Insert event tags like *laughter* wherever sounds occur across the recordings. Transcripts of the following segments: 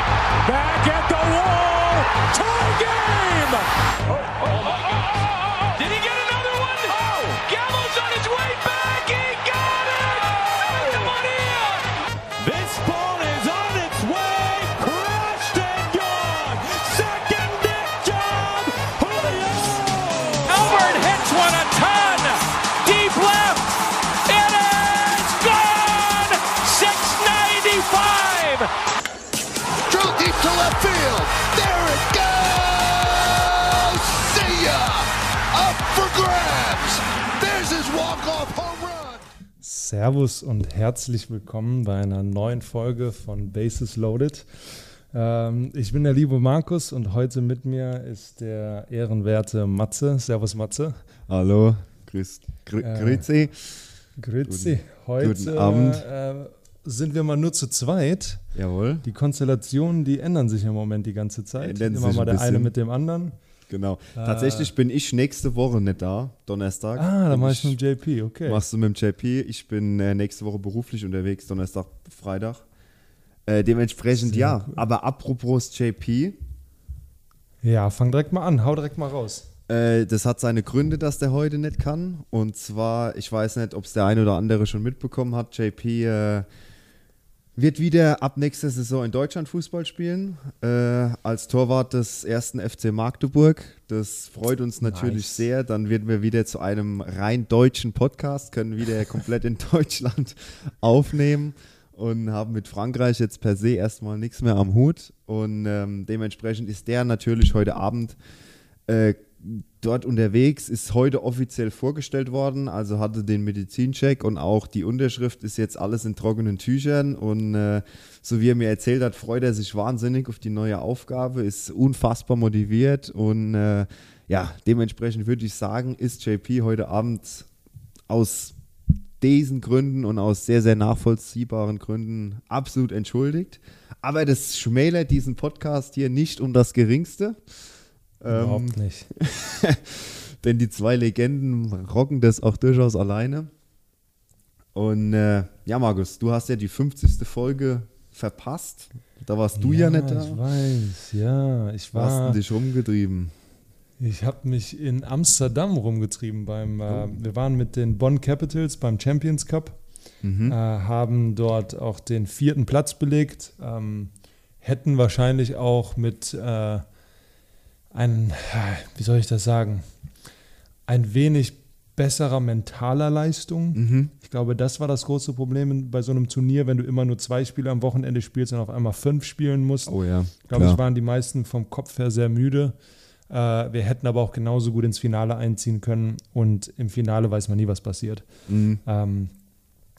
Back at the wall. Tie game. Oh, oh, Servus und herzlich willkommen bei einer neuen Folge von Bases Loaded. Ähm, ich bin der liebe Markus und heute mit mir ist der ehrenwerte Matze. Servus Matze. Hallo, grüß, grü, Äh, grüezi. Grüezi. Heute guten Abend. Äh, sind wir mal nur zu zweit. Jawohl, Die Konstellationen, die ändern sich im Moment die ganze Zeit. Ändern Immer sich mal der eine mit dem anderen. Genau. Tatsächlich bin ich nächste Woche nicht da, Donnerstag. Ah, da Bin mach ich mit dem JP, okay. Machst du mit dem JP. Ich bin äh, nächste Woche beruflich unterwegs, Donnerstag, Freitag. Äh, dementsprechend ja. cool. Aber apropos JP, Ja, fang direkt mal an, hau direkt mal raus. äh, das hat seine Gründe, dass der heute nicht kann. Und zwar, ich weiß nicht, ob es der eine oder andere schon mitbekommen hat, JP äh, wird wieder ab nächster Saison in Deutschland Fußball spielen, äh, als Torwart des ersten FC Magdeburg. Das freut uns natürlich Nice. sehr. Dann werden wir wieder zu einem rein deutschen Podcast, können wieder komplett in *laughs* Deutschland aufnehmen und haben mit Frankreich jetzt per se erstmal nichts mehr am Hut. Und ähm, dementsprechend ist der natürlich heute Abend äh, dort unterwegs, ist heute offiziell vorgestellt worden, also hatte den Medizincheck und auch die Unterschrift ist jetzt alles in trockenen Tüchern und äh, so wie er mir erzählt hat, freut er sich wahnsinnig auf die neue Aufgabe, ist unfassbar motiviert und äh, ja, dementsprechend würde ich sagen, ist JP heute Abend aus diesen Gründen und aus sehr, sehr nachvollziehbaren Gründen absolut entschuldigt. Aber das schmälert diesen Podcast hier nicht um das Geringste. Ähm, Überhaupt nicht. *laughs* denn die zwei Legenden rocken das auch durchaus alleine. Und äh, ja, Markus, du hast ja die 50. Folge verpasst. Da warst du ja, nicht da. Ich weiß, ja. Ich Wo hast war. du dich rumgetrieben? Ich habe mich in Amsterdam rumgetrieben beim, Oh. äh, wir waren mit den Bonn Capitals beim Champions Cup, Mhm. äh, haben dort auch den vierten Platz belegt, ähm, hätten wahrscheinlich auch mit äh, ein, wie soll ich das sagen, ein wenig besserer mentaler Leistung. Mhm. Ich glaube, das war das große Problem bei so einem Turnier, wenn du immer nur zwei Spiele am Wochenende spielst und auf einmal fünf spielen musst. Oh ja, glaube klar. ich, waren die meisten vom Kopf her sehr müde. Äh, wir hätten aber auch genauso gut ins Finale einziehen können und im Finale weiß man nie, was passiert. Mhm. Ähm,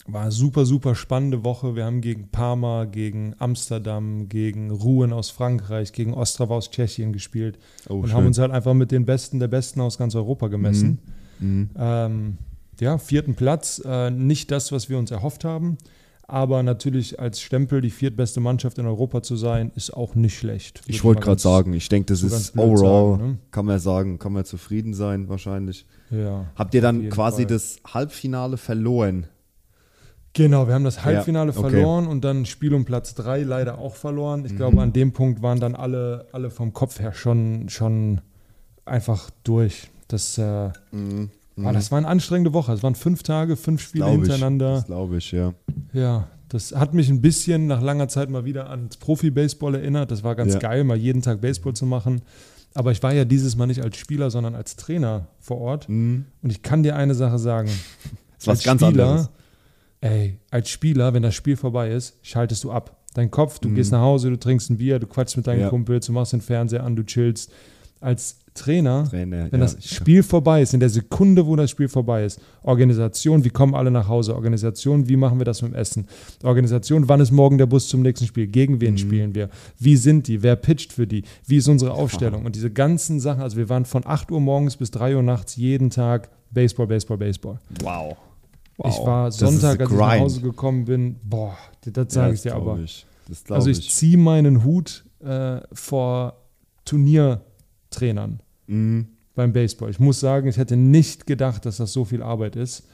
war eine super, super spannende Woche. Wir haben gegen Parma, gegen Amsterdam, gegen Rouen aus Frankreich, gegen Ostrava aus Tschechien gespielt Oh, und schön. haben uns halt einfach mit den Besten der Besten aus ganz Europa gemessen. Mhm. Ähm, ja, vierten Platz, äh, nicht das, was wir uns erhofft haben, aber natürlich als Stempel die viertbeste Mannschaft in Europa zu sein, ist auch nicht schlecht. Ich wollte gerade sagen, ich denke, das ist overall, sagen, ne? kann man sagen, kann man zufrieden sein wahrscheinlich. Ja. Habt ihr dann quasi Fall. das Halbfinale verloren? Genau, wir haben das Halbfinale Ja, okay. verloren und dann Spiel um Platz drei leider auch verloren. Ich glaube, an dem Punkt waren dann alle, alle vom Kopf her schon, schon einfach durch. Das, äh, Mhm. war, das war eine anstrengende Woche. Es waren fünf Tage, fünf Spiele Glaub ich. hintereinander. Das glaube ich, ja. Ja, das hat mich ein bisschen nach langer Zeit mal wieder ans Profi-Baseball erinnert. Das war ganz Ja. geil, mal jeden Tag Baseball zu machen. Aber ich war ja dieses Mal nicht als Spieler, sondern als Trainer vor Ort. Mhm. Und ich kann dir eine Sache sagen. Das *laughs* ist was ganz anderes. Ey, als Spieler, wenn das Spiel vorbei ist, schaltest du ab. Dein Kopf, du Mhm. gehst nach Hause, du trinkst ein Bier, du quatschst mit deinen Ja. Kumpels, du machst den Fernseher an, du chillst. Als Trainer, Trainer, wenn ja. das Spiel vorbei ist, in der Sekunde, wo das Spiel vorbei ist, Organisation, wie kommen alle nach Hause? Organisation, wie machen wir das mit dem Essen? Organisation, wann ist morgen der Bus zum nächsten Spiel? Gegen Mhm. wen spielen wir? Wie sind die? Wer pitcht für die? Wie ist unsere Aufstellung? Und diese ganzen Sachen, also wir waren von 8 Uhr morgens bis 3 Uhr nachts jeden Tag Baseball, Baseball, Baseball. Wow. Ich war Sonntag, als ich nach. Hause gekommen bin, boah, das Ja, sage ich das dir aber. Ich. Also ich ziehe meinen Hut äh, vor Turniertrainern Mhm. beim Baseball. Ich muss sagen, ich hätte nicht gedacht, dass das so viel Arbeit ist.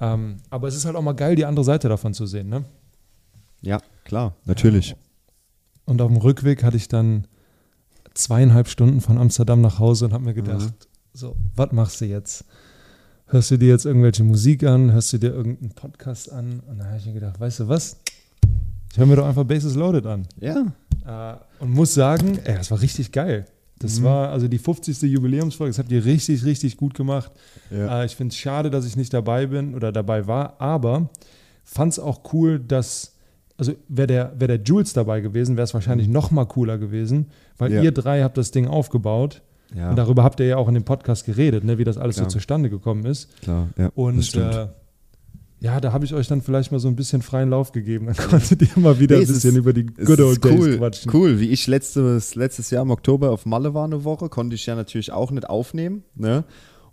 Ähm, aber es ist halt auch mal geil, die andere Seite davon zu sehen. Ne? Ja, klar, natürlich. und auf dem Rückweg hatte ich dann zweieinhalb Stunden von Amsterdam nach Hause und habe mir gedacht, Mhm. so, was machst du jetzt? Hörst du dir jetzt irgendwelche Musik an? Hörst du dir irgendeinen Podcast an? Und dann habe ich mir gedacht, weißt du was? Ich höre mir doch einfach Bases Loaded an. Ja. Äh, und muss sagen, ey, das war richtig geil. Das Mhm. war also die 50. Jubiläumsfolge, das habt ihr richtig, richtig gut gemacht. Ja. Äh, ich finde es schade, dass ich nicht dabei bin oder dabei war, aber fand es auch cool, dass, also wäre der, wär der Jules dabei gewesen, wäre es wahrscheinlich noch mal cooler gewesen, weil Mhm. Ja. ihr drei habt das Ding aufgebaut Ja, und darüber habt ihr ja auch in dem Podcast geredet, ne, wie das alles Klar. so zustande gekommen ist. klar. Ja, Und äh, ja, da habe ich euch dann vielleicht mal so ein bisschen freien Lauf gegeben. Dann *laughs* konntet ihr mal wieder Nee, ein bisschen ist- über die Good Old cool, Days quatschen. cool. Wie ich letztes, letztes Jahr im Oktober auf Malle war eine Woche, konnte ich ja natürlich auch nicht aufnehmen. Ne?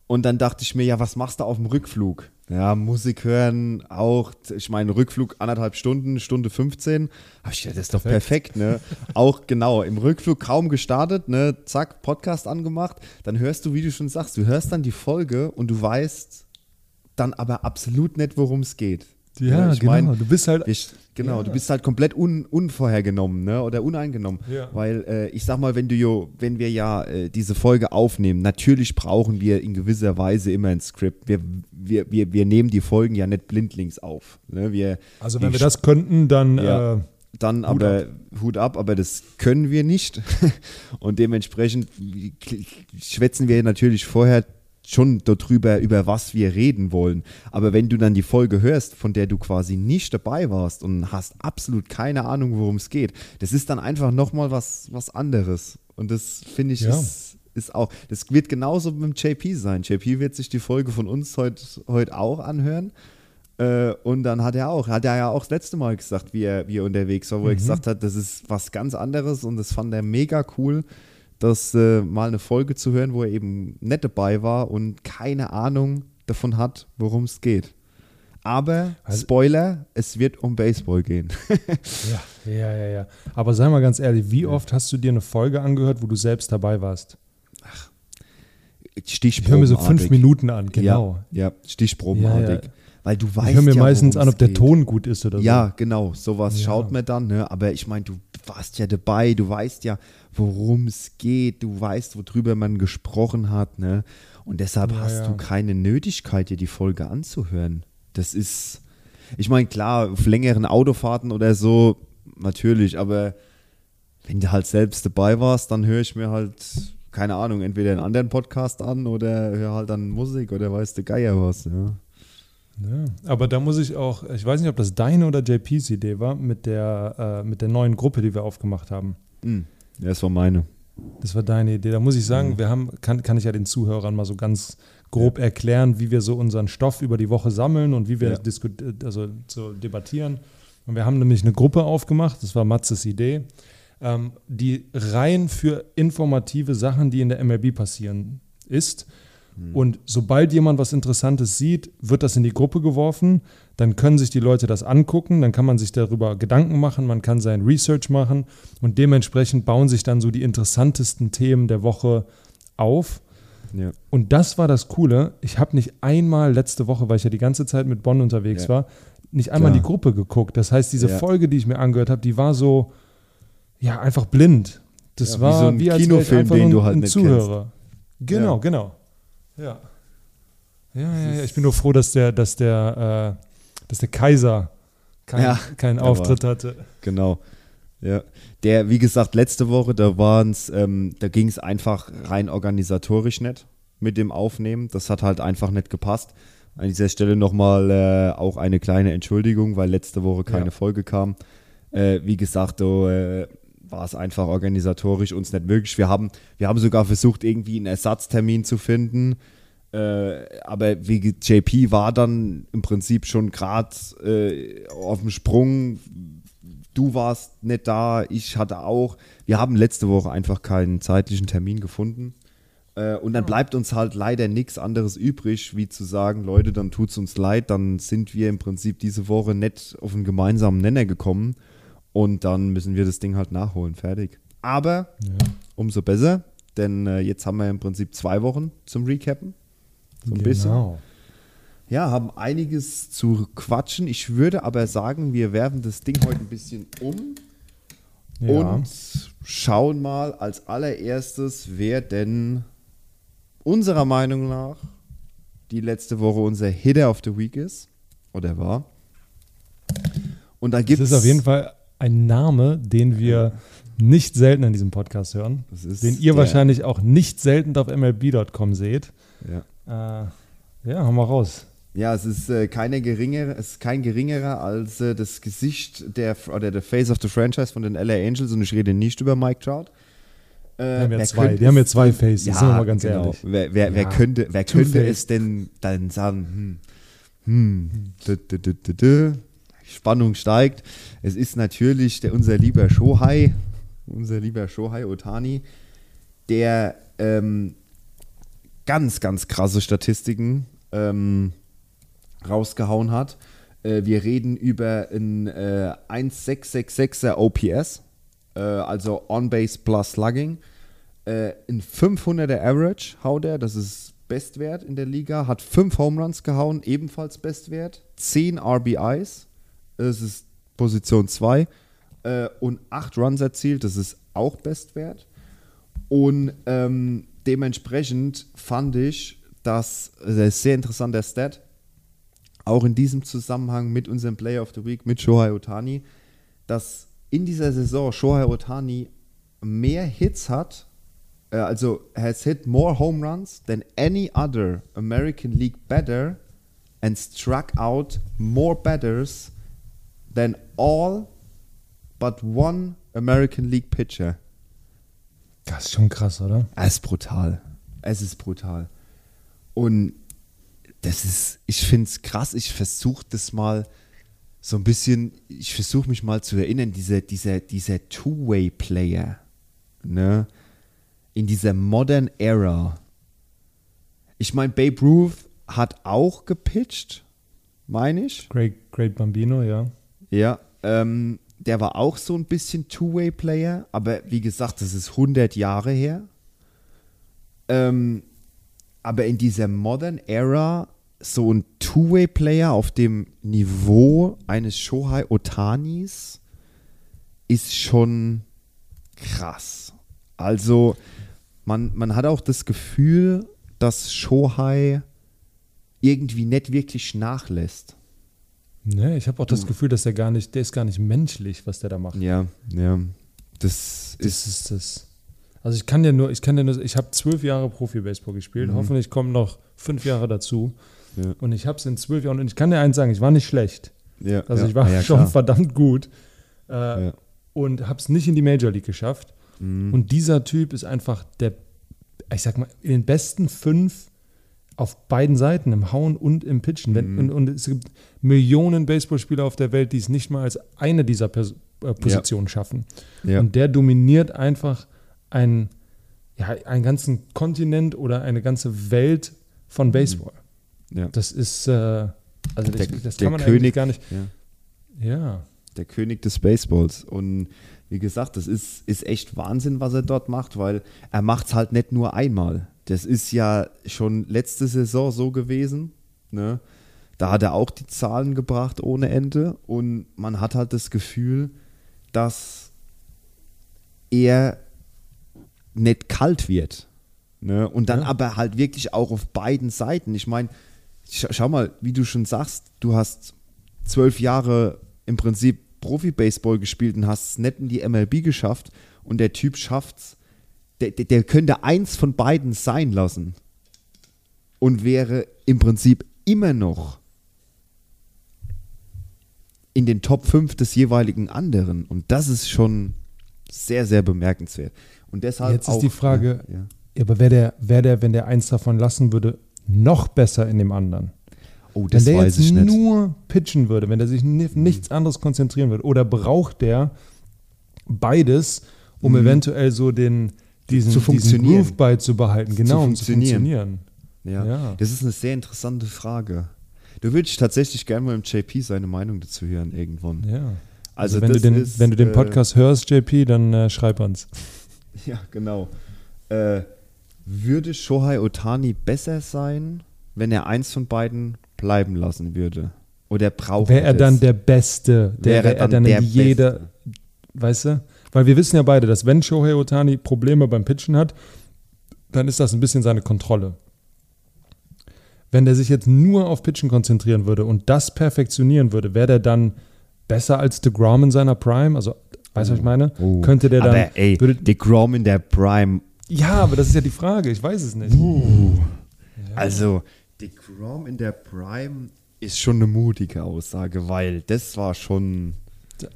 Und dann dachte ich mir, ja, was machst du auf dem Rückflug? Ja, Musik hören auch. Ich meine, Rückflug anderthalb Stunden, Stunde 15. Hab ich gedacht, das ist doch perfekt, ne? auch genau, im Rückflug kaum gestartet, ne? Zack, Podcast angemacht. Dann hörst du, wie du schon sagst, du hörst dann die Folge und du weißt dann aber absolut nicht, worum es geht. Ja, ich genau. mein, du bist halt ich, genau, Ja. du bist halt komplett un, unvorhergenommen ne? oder uneingenommen. Ja. Weil äh, ich sag mal, wenn du jo, wenn wir ja äh, diese Folge aufnehmen, natürlich brauchen wir in gewisser Weise immer ein Skript. Wir, wir, wir, wir nehmen die Folgen ja nicht blindlings auf. Ne? Wir, Also wenn wir das könnten, dann Ja. äh, dann Hut aber Hut ab, aber das können wir nicht. *laughs* Und dementsprechend schwätzen wir natürlich vorher schon darüber, über was wir reden wollen. Aber wenn du dann die Folge hörst, von der du quasi nicht dabei warst und hast absolut keine Ahnung, worum es geht, das ist dann einfach nochmal was, was anderes. Und das finde ich Ja. ist, ist auch, das wird genauso mit dem JP sein. JP wird sich die Folge von uns heute heut auch anhören. Äh, und dann hat er auch, hat er ja auch das letzte Mal gesagt, wie er, wie er unterwegs war, wo er gesagt hat, das ist was ganz anderes und das fand er mega cool, das äh, mal eine Folge zu hören, wo er eben nicht dabei war und keine Ahnung davon hat, worum es geht. Aber, Also- Spoiler, es wird um Baseball gehen. *laughs* ja, ja, ja, ja. Aber sei mal ganz ehrlich, wie oft hast du dir eine Folge angehört, wo du selbst dabei warst? Stichprobenartig. Ich höre mir so fünf Minuten an, genau. Ja, ja stichprobenartig. Ja, ja. Weil du weißt ich höre mir ja, meistens an, ob der geht. Ton gut ist oder so. Ja, genau, sowas Ja. schaut man dann, ne? aber ich meine, du warst ja dabei, du weißt ja, worum es geht, du weißt, worüber man gesprochen hat, ne? Und deshalb Ja, hast ja. du keine Nötigkeit, dir die Folge anzuhören. Das ist, ich meine, klar, auf längeren Autofahrten oder so, natürlich, aber wenn du halt selbst dabei warst, dann höre ich mir halt, keine Ahnung, entweder einen anderen Podcast an oder höre halt dann Musik oder weißt du Geier was, ja. Ja, aber da muss ich auch, ich weiß nicht, ob das deine oder JPs Idee war, mit der, äh, mit der neuen Gruppe, die wir aufgemacht haben. Hm, das war meine. Das war deine Idee. Da muss ich sagen, wir haben, kann, kann ich ja den Zuhörern mal so ganz grob erklären, wie wir so unseren Stoff über die Woche sammeln und wie wir Ja. also so debattieren. Und wir haben nämlich eine Gruppe aufgemacht, das war Matzes Idee, ähm, die rein für informative Sachen, die in der MLB passieren, ist. Und sobald jemand was Interessantes sieht, wird das in die Gruppe geworfen. Dann können sich die Leute das angucken, dann kann man sich darüber Gedanken machen, man kann sein Research machen und dementsprechend bauen sich dann so die interessantesten Themen der Woche auf. Ja. Und das war das Coole. Ich habe nicht einmal letzte Woche, weil ich ja die ganze Zeit mit Bonn unterwegs Ja. war, nicht einmal in Klar. die Gruppe geguckt. Das heißt, diese Ja. Folge, die ich mir angehört habe, die war so, ja, einfach blind. Das Ja, wie war so ein wie Kinofilm, den du halt ein nicht Zuhörer. Genau, Ja. genau. Ja. Ja, ja, ja. Ich bin nur froh, dass der, dass der, äh, dass der Kaiser kein, Ja, keinen der war- Auftritt hatte. Genau. Ja. Der, wie gesagt, letzte Woche, da waren's, ähm, da ging es einfach rein organisatorisch nicht mit dem Aufnehmen. Das hat halt einfach nicht gepasst. An dieser Stelle nochmal äh, auch eine kleine Entschuldigung, weil letzte Woche keine Ja. Folge kam. Äh, wie gesagt, da äh, war es einfach organisatorisch uns nicht möglich. Wir haben, wir haben sogar versucht, irgendwie einen Ersatztermin zu finden. Äh, aber wie JP war dann im Prinzip schon gerade äh, auf dem Sprung. Du warst nicht da, ich hatte auch. Wir haben letzte Woche einfach keinen zeitlichen Termin gefunden. Äh, und dann bleibt uns halt leider nichts anderes übrig, wie zu sagen, Leute, dann tut's uns leid, dann sind wir im Prinzip diese Woche nicht auf einen gemeinsamen Nenner gekommen und dann müssen wir das Ding halt nachholen, fertig. Aber umso besser, denn äh, jetzt haben wir im Prinzip zwei Wochen zum Recappen. So ein bisschen. Genau. Ja, haben einiges zu quatschen. Ich würde aber sagen, wir werfen das Ding heute ein bisschen um Ja. und schauen mal als allererstes, wer denn unserer Meinung nach die letzte Woche unser Hitter of the Week ist oder war. Und da gibt Das es ist auf jeden Fall ein Name, den wir nicht selten in diesem Podcast hören. Den ihr wahrscheinlich auch nicht selten auf MLB.com seht. Ja. Äh, ja, hau mal raus. Ja, es ist äh, keine geringere, es ist kein geringerer als äh, das Gesicht der oder der Face of the Franchise von den LA Angels und ich rede nicht über Mike Trout. Äh, Die haben ja wer zwei, die haben ja zwei Faces, sind wir mal ganz ehrlich. Wer, wer, wer Ja, könnte, wer könnte es denn dann sagen? Hm, hm, dü, dü, dü. Spannung steigt. Es ist natürlich der, unser lieber Shohei, unser lieber Shohei Otani, der ähm, ganz, ganz krasse Statistiken ähm, rausgehauen hat. Äh, wir reden über ein äh, 1666er OPS, äh, also On-Base plus Slugging. Äh, ein 500er Average haut er, das ist Bestwert in der Liga. Hat 5 Home Runs gehauen, ebenfalls Bestwert. 10 RBIs, das ist Position 2. Äh, und 8 Runs erzielt, das ist auch Bestwert. Und ähm, dementsprechend fand ich, dass das ist sehr interessanter Stat, auch in diesem Zusammenhang mit unserem Player of the Week, mit Shohei Otani, dass in dieser Saison Shohei Otani mehr Hits hat, äh, also has hit more home runs than any other American League batter and struck out more batters than all but one American League pitcher. Das ist schon krass, oder? Es ist brutal. Es ist brutal. Und das ist, ich finde es krass, ich versuche das mal so ein bisschen, ich versuche mich mal zu erinnern, dieser, dieser, dieser Two-Way-Player, ne, in dieser Modern Era. Ich meine, Babe Ruth hat auch gepitcht, meine ich. Great, Great Bambino, ja. Ja, ähm, der war auch so ein bisschen Two-Way-Player, aber wie gesagt, das ist 100 Jahre her. Ähm, aber in dieser Modern Era so ein Two-Way-Player auf dem Niveau eines Shohei Otanis ist schon krass. Also man, man hat auch das Gefühl, dass Shohei irgendwie nicht wirklich nachlässt. Ne, ich habe auch das Gefühl, dass der gar nicht, der ist gar nicht menschlich, was der da macht. Ja, ja. Das ist. Das ist das. Also ich kann ja nur, ich kann ja nur, ich habe zwölf Jahre Profi-Baseball gespielt. Hoffentlich kommen noch fünf Jahre dazu. Mhm. Ja. Und ich habe es in zwölf Jahren und ich kann dir eins sagen, ich war nicht schlecht. Ja, Also ja. ich war Ah, schon klar. verdammt gut äh. Mhm. und habe es nicht in die Major League geschafft. Und dieser Typ ist einfach der, ich sag mal, in den besten fünf auf beiden Seiten, im Hauen und im Pitchen. Wenn, Mhm. und, und es gibt Millionen Baseballspieler auf der Welt, die es nicht mal als eine dieser Pers äh, Positionen schaffen. Ja. Und der dominiert einfach ein, ja, einen ganzen Kontinent oder eine ganze Welt von Baseball. ja. Das ist, äh, also das, Der- das der kann man König- gar nicht. Ja. Ja. Der König des Baseballs. Und wie gesagt, das ist, ist echt Wahnsinn, was er dort macht, weil er macht es halt nicht nur einmal. Das ist ja schon letzte Saison so gewesen. Ne? Da hat er auch die Zahlen gebracht ohne Ende. Und man hat halt das Gefühl, dass er nicht kalt wird. Ne? Und dann Ja. aber halt wirklich auch auf beiden Seiten. Ich meine, scha schau mal, wie du schon sagst, du hast zwölf Jahre im Prinzip Profi-Baseball gespielt und hast es nicht in die MLB geschafft und der Typ schafft's. Der, der, der könnte eins von beiden sein lassen und wäre im Prinzip immer noch in den Top 5 des jeweiligen anderen. Und das ist schon sehr, sehr bemerkenswert. Und deshalb Jetzt ist auch, die Frage, Ja, ja. Aber wäre der, wär der, wenn der eins davon lassen würde, noch besser in dem anderen? Oh, Wenn das der weiß jetzt ich nicht. Mhm. nur pitchen würde, wenn der sich nichts anderes konzentrieren würde, oder braucht der beides, um eventuell so den, diesen. Zu diesen funktionieren. Groove beizubehalten? Genau, um zu funktionieren. Ja. Ja. das ist eine sehr interessante Frage. Da würde ich tatsächlich gerne mal im JP seine Meinung dazu hören irgendwann. Ja. Also Also, wenn, du den, ist, wenn du den äh, Podcast hörst, JP, dann äh, schreib uns. *laughs* Ja, genau. Äh, würde Shohei Otani besser sein, wenn er eins von beiden bleiben lassen würde? Oder braucht Wäre er das? dann der Beste? Der, Wäre wäre er dann dann der in jeder, Beste. weißt du? Weil wir wissen ja beide, dass wenn Shohei Otani Probleme beim Pitchen hat, dann ist das ein bisschen seine Kontrolle. Wenn der sich jetzt nur auf Pitchen konzentrieren würde und das perfektionieren würde, wäre der dann besser als DeGrom in seiner Prime? Also, weißt du, was ich meine? Oh. Könnte der dann. Aber ey, würde, DeGrom in der Prime. ja, aber das ist ja die Frage. Ich weiß es nicht. Also, DeGrom in der Prime ist schon eine mutige Aussage, weil das war schon.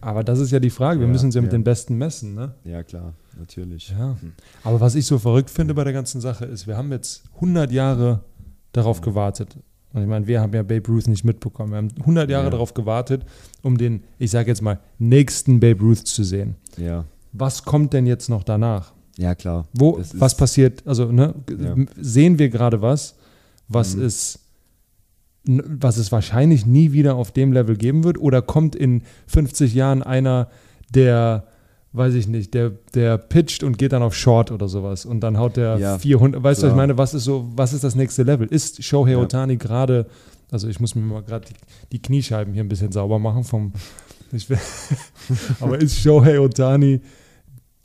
Aber das ist ja die Frage. Wir Ja, müssen es ja mit den Besten messen, ne? Ja, klar, natürlich. Ja. Aber was ich so verrückt finde bei der ganzen Sache ist, wir haben jetzt 100 Jahre darauf gewartet. Und ich meine, wir haben ja Babe Ruth nicht mitbekommen. Wir haben 100 Jahre Ja. darauf gewartet, um den, ich sage jetzt mal, nächsten Babe Ruth zu sehen. Ja, Was kommt denn jetzt noch danach? ja klar. Wo, was ist- passiert? Also, ne, sehen wir gerade was, was Mhm. n- was es wahrscheinlich nie wieder auf dem Level geben wird? Oder kommt in 50 Jahren einer, der, weiß ich nicht, der, der pitcht und geht dann auf Short oder sowas und dann haut der Ja, 400, weißt du, was ich klar. meine, was ist so, was ist das nächste Level? Ist Shohei Ja. Otani gerade, also ich muss mir mal gerade die, die Kniescheiben hier ein bisschen sauber machen vom, ich will, *laughs* aber ist Shohei Otani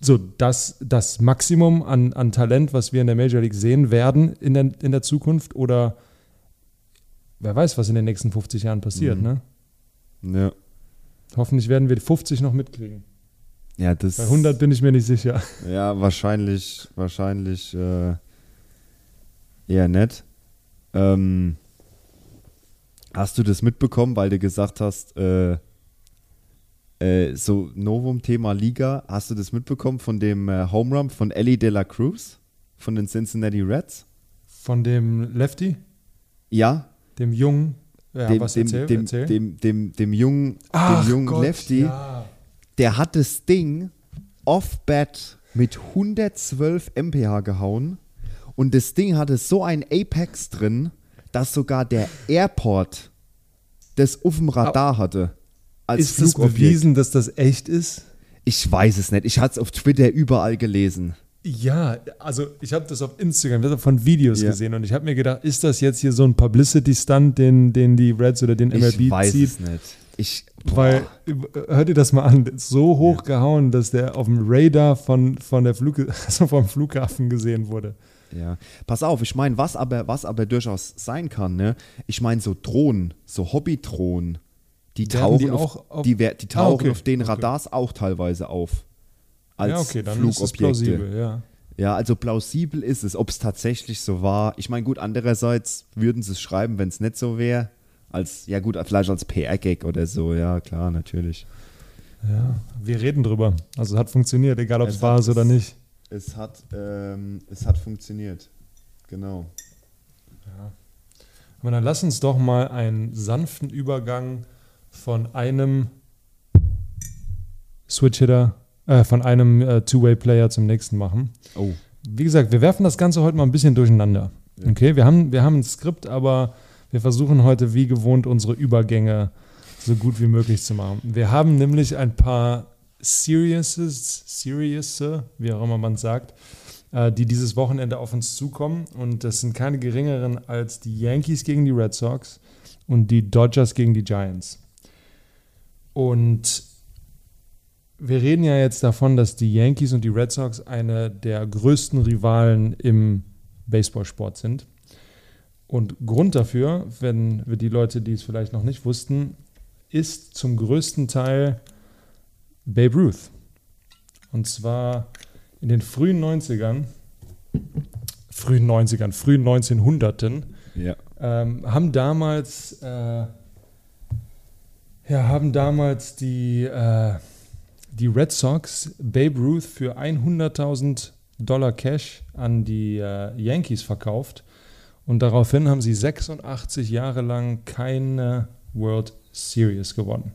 so das, das Maximum an, an Talent, was wir in der Major League sehen werden in der, in der Zukunft oder wer weiß, was in den nächsten 50 Jahren passiert, Mhm. ne? Ja, Hoffentlich werden wir 50 noch mitkriegen. ja das. Bei 100 bin ich mir nicht sicher. Ja, wahrscheinlich, wahrscheinlich äh, eher nett. Ähm, hast du das mitbekommen, weil du gesagt hast, äh, äh, so Novum-Thema Liga, hast du das mitbekommen von dem äh, Home Run von Ellie De La Cruz von den Cincinnati Reds? Von dem Lefty, Ja, dem Jungen, ja, dem, dem, erzähl, dem, erzähl. dem, dem, dem jungen, Ach dem jungen Gott, Lefty, Ja. der hat das Ding off-bat mit 112 mph gehauen und das Ding hatte so ein Apex drin, dass sogar der Airport das auf dem Radar hatte. Als Ist es Flugobjekt. bewiesen, dass das echt ist? Ich weiß es nicht. Ich hatte es auf Twitter überall gelesen. Ja, also ich habe das auf Instagram, von Videos Ja. gesehen und ich habe mir gedacht, ist das jetzt hier so ein Publicity-Stunt, den, den die Reds oder den MLB ich weiß zieht? es nicht. Ich, Weil, äh, hört ihr das mal an, so hoch gehauen, dass der auf dem Radar von, von der Flug, *laughs* also vom Flughafen gesehen wurde. Ja, pass auf, ich meine, was aber, was aber durchaus sein kann, ne? Ich meine, so Drohnen, so Hobby-Drohnen, die Werden tauchen, die auf, auch auf- die, wer- die Ah, tauchen okay, auf den okay. Radars auch teilweise auf. Als ja, okay, dann ist es Flugobjekte. plausibel, ja. Ja, also plausibel ist es, ob es tatsächlich so war. Ich meine, gut, andererseits würden sie es schreiben, wenn es nicht so wäre. Als, ja gut, vielleicht als PR-Gag oder so, ja, klar, natürlich. ja. Wir reden drüber. Also es hat funktioniert, egal ob es Es hat ist oder es- nicht. Es hat, ähm, es hat funktioniert. Genau. Aber dann lass uns doch mal einen sanften Übergang von einem Switch-Hitter, äh, von einem äh, Two-Way-Player zum nächsten machen. Oh, Wie gesagt, wir werfen das Ganze heute mal ein bisschen durcheinander. Ja. Okay, wir haben, wir haben ein Skript, aber wir versuchen heute wie gewohnt unsere Übergänge so gut wie möglich zu machen. Wir haben nämlich ein paar Seriouses, Serious, wie auch immer man es sagt, äh, die dieses Wochenende auf uns zukommen. Und das sind keine geringeren als die Yankees gegen die Red Sox und die Dodgers gegen die Giants. Und wir reden ja jetzt davon, dass die Yankees und die Red Sox eine der größten Rivalen im Baseballsport sind. Und Grund dafür, wenn wir die Leute, die es vielleicht noch nicht wussten, ist zum größten Teil Babe Ruth. Und zwar in den frühen 90ern, frühen 90ern, frühen 1900ern, ja. ähm, haben damals, äh, ja, haben damals die, äh, die Red Sox Babe Ruth für 100.000 Dollar Cash an die äh, Yankees verkauft und daraufhin haben sie 86 Jahre lang keine World Series gewonnen.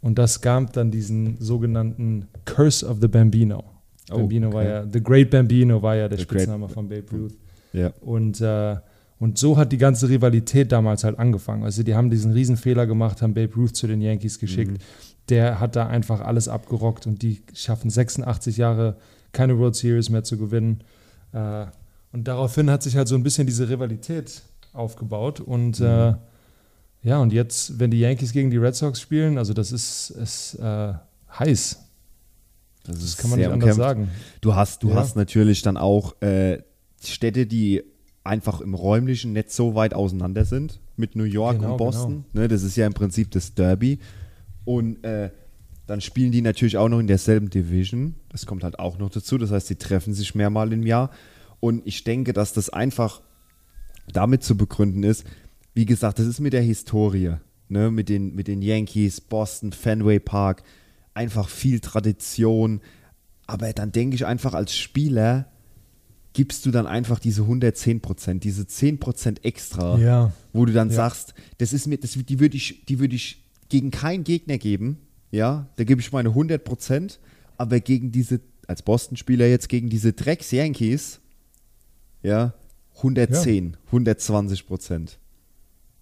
Und das gab dann diesen sogenannten Curse of the Bambino. Oh, Bambino war okay. ja, The Great Bambino war ja der The Great- Spitzname von Babe Ruth. Ja. Und, äh, und so hat die ganze Rivalität damals halt angefangen. Also die haben diesen Riesenfehler gemacht, haben Babe Ruth zu den Yankees geschickt. Mhm. Der hat da einfach alles abgerockt und die schaffen 86 Jahre keine World Series mehr zu gewinnen. Äh, und daraufhin hat sich halt so ein bisschen diese Rivalität aufgebaut. Und Mhm. äh, ja, und jetzt, wenn die Yankees gegen die Red Sox spielen, also das ist, ist äh, heiß. Das, Das kann man nicht anders umkämpft. sagen. Du hast, du Ja. hast natürlich dann auch äh, Städte, die einfach im räumlichen nicht so weit auseinander sind mit New York Genau, und Boston. Ne, das ist ja im Prinzip das Derby. Und äh, dann spielen die natürlich auch noch in derselben Division. Das kommt halt auch noch dazu. Das heißt, sie treffen sich mehrmal im Jahr. Und ich denke, dass das einfach damit zu begründen ist, wie gesagt, das ist mit der Historie, ne, mit den, mit den Yankees, Boston, Fenway Park, einfach viel Tradition. Aber dann denke ich einfach als Spieler, gibst du dann einfach diese 110 Prozent, diese 10 Prozent extra, Ja. wo du dann Ja. sagst, das ist mir, das, die würde ich, die würde ich gegen keinen Gegner geben, ja, da gebe ich meine 100 Prozent, aber gegen diese, als Boston-Spieler jetzt, gegen diese Drecks-Yankees, ja, 110, 120 Prozent.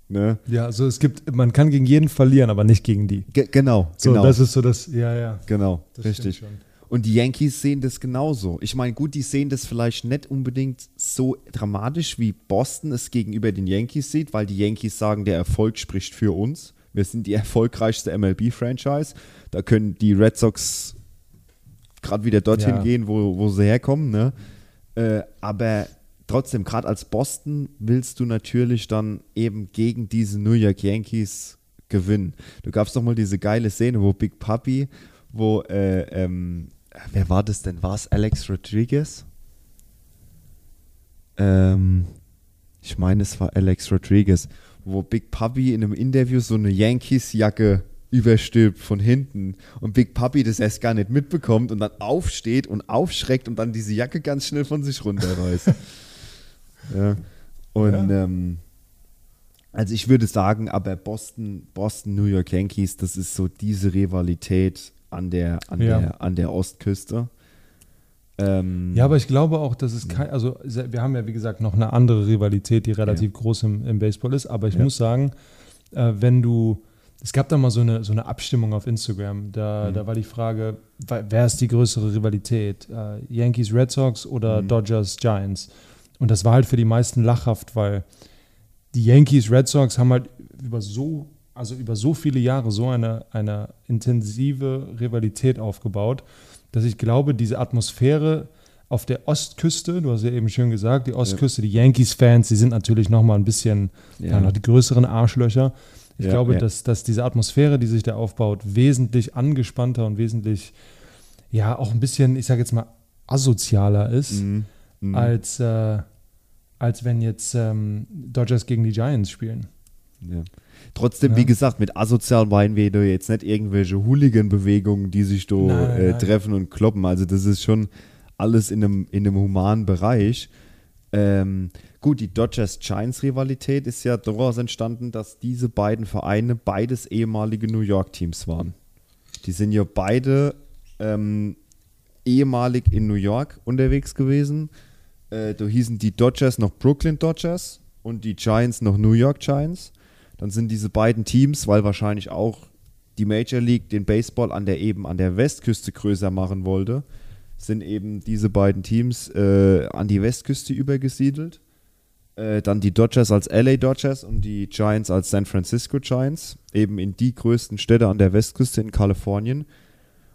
Ne? Ja, also es gibt, man kann gegen jeden verlieren, aber nicht gegen die. Ge genau, So, genau. das ist so das, ja, ja. Genau, Das richtig. Und die Yankees sehen das genauso. Ich meine, gut, die sehen das vielleicht nicht unbedingt so dramatisch, wie Boston es gegenüber den Yankees sieht, weil die Yankees sagen, der Erfolg spricht für uns. Wir sind die erfolgreichste MLB-Franchise. Da können die Red Sox gerade wieder dorthin Ja. gehen, wo, wo sie herkommen. Ne? Äh, aber trotzdem, gerade als Boston willst du natürlich dann eben gegen diese New York Yankees gewinnen. Du gabst doch mal diese geile Szene, wo Big Papi, wo, äh, ähm, wer war das denn? War es Alex Rodriguez? Ähm, ich meine, es war Alex Rodriguez, wo Big Papi in einem Interview so eine Yankees-Jacke überstülpt von hinten und Big Papi das erst gar nicht mitbekommt und dann aufsteht und aufschreckt und dann diese Jacke ganz schnell von sich runterreißt. *laughs* ja. Und Ähm, also ich würde sagen, aber Boston, Boston, New York Yankees, das ist so diese Rivalität an der, an Ja. der, an der Ostküste. Ähm, Ja, aber ich glaube auch, dass es kein, also wir haben ja wie gesagt noch eine andere Rivalität, die relativ groß im, im Baseball ist, aber ich Ja. muss sagen, äh, wenn du, es gab da mal so eine, so eine Abstimmung auf Instagram, da, Mhm. da war die Frage, wer ist die größere Rivalität, äh, Yankees Red Sox oder Mhm. Dodgers Giants? Und das war halt für die meisten lachhaft, weil die Yankees Red Sox haben halt über so, also über so viele Jahre so eine, eine intensive Rivalität aufgebaut, dass ich glaube, diese Atmosphäre auf der Ostküste, du hast ja eben schön gesagt, die Ostküste, die Yankees-Fans, die sind natürlich noch mal ein bisschen, Ja. ja. noch die größeren Arschlöcher. Ich Ja, glaube, ja. Dass, dass diese Atmosphäre, die sich da aufbaut, wesentlich angespannter und wesentlich, ja, auch ein bisschen, ich sage jetzt mal, asozialer ist, Mhm. Mhm. als, äh, als wenn jetzt ähm, Dodgers gegen die Giants spielen. Ja. Trotzdem, Ja. wie gesagt, mit asozial meinen wir jetzt nicht irgendwelche Hooligan-Bewegungen, die sich da Nein, äh, nein. treffen und kloppen. Also das ist schon alles in einem, in einem humanen Bereich. Ähm, gut, die Dodgers-Giants-Rivalität ist ja daraus entstanden, dass diese beiden Vereine beides ehemalige New York-Teams waren. Die sind ja beide ähm, ehemalig in New York unterwegs gewesen. Äh, da hießen die Dodgers noch Brooklyn Dodgers und die Giants noch New York Giants. Dann sind diese beiden Teams, weil wahrscheinlich auch die Major League den Baseball an der eben an der Westküste größer machen wollte, sind eben diese beiden Teams äh, an die Westküste übergesiedelt. Äh, dann die Dodgers als LA Dodgers und die Giants als San Francisco Giants, eben in die größten Städte an der Westküste in Kalifornien.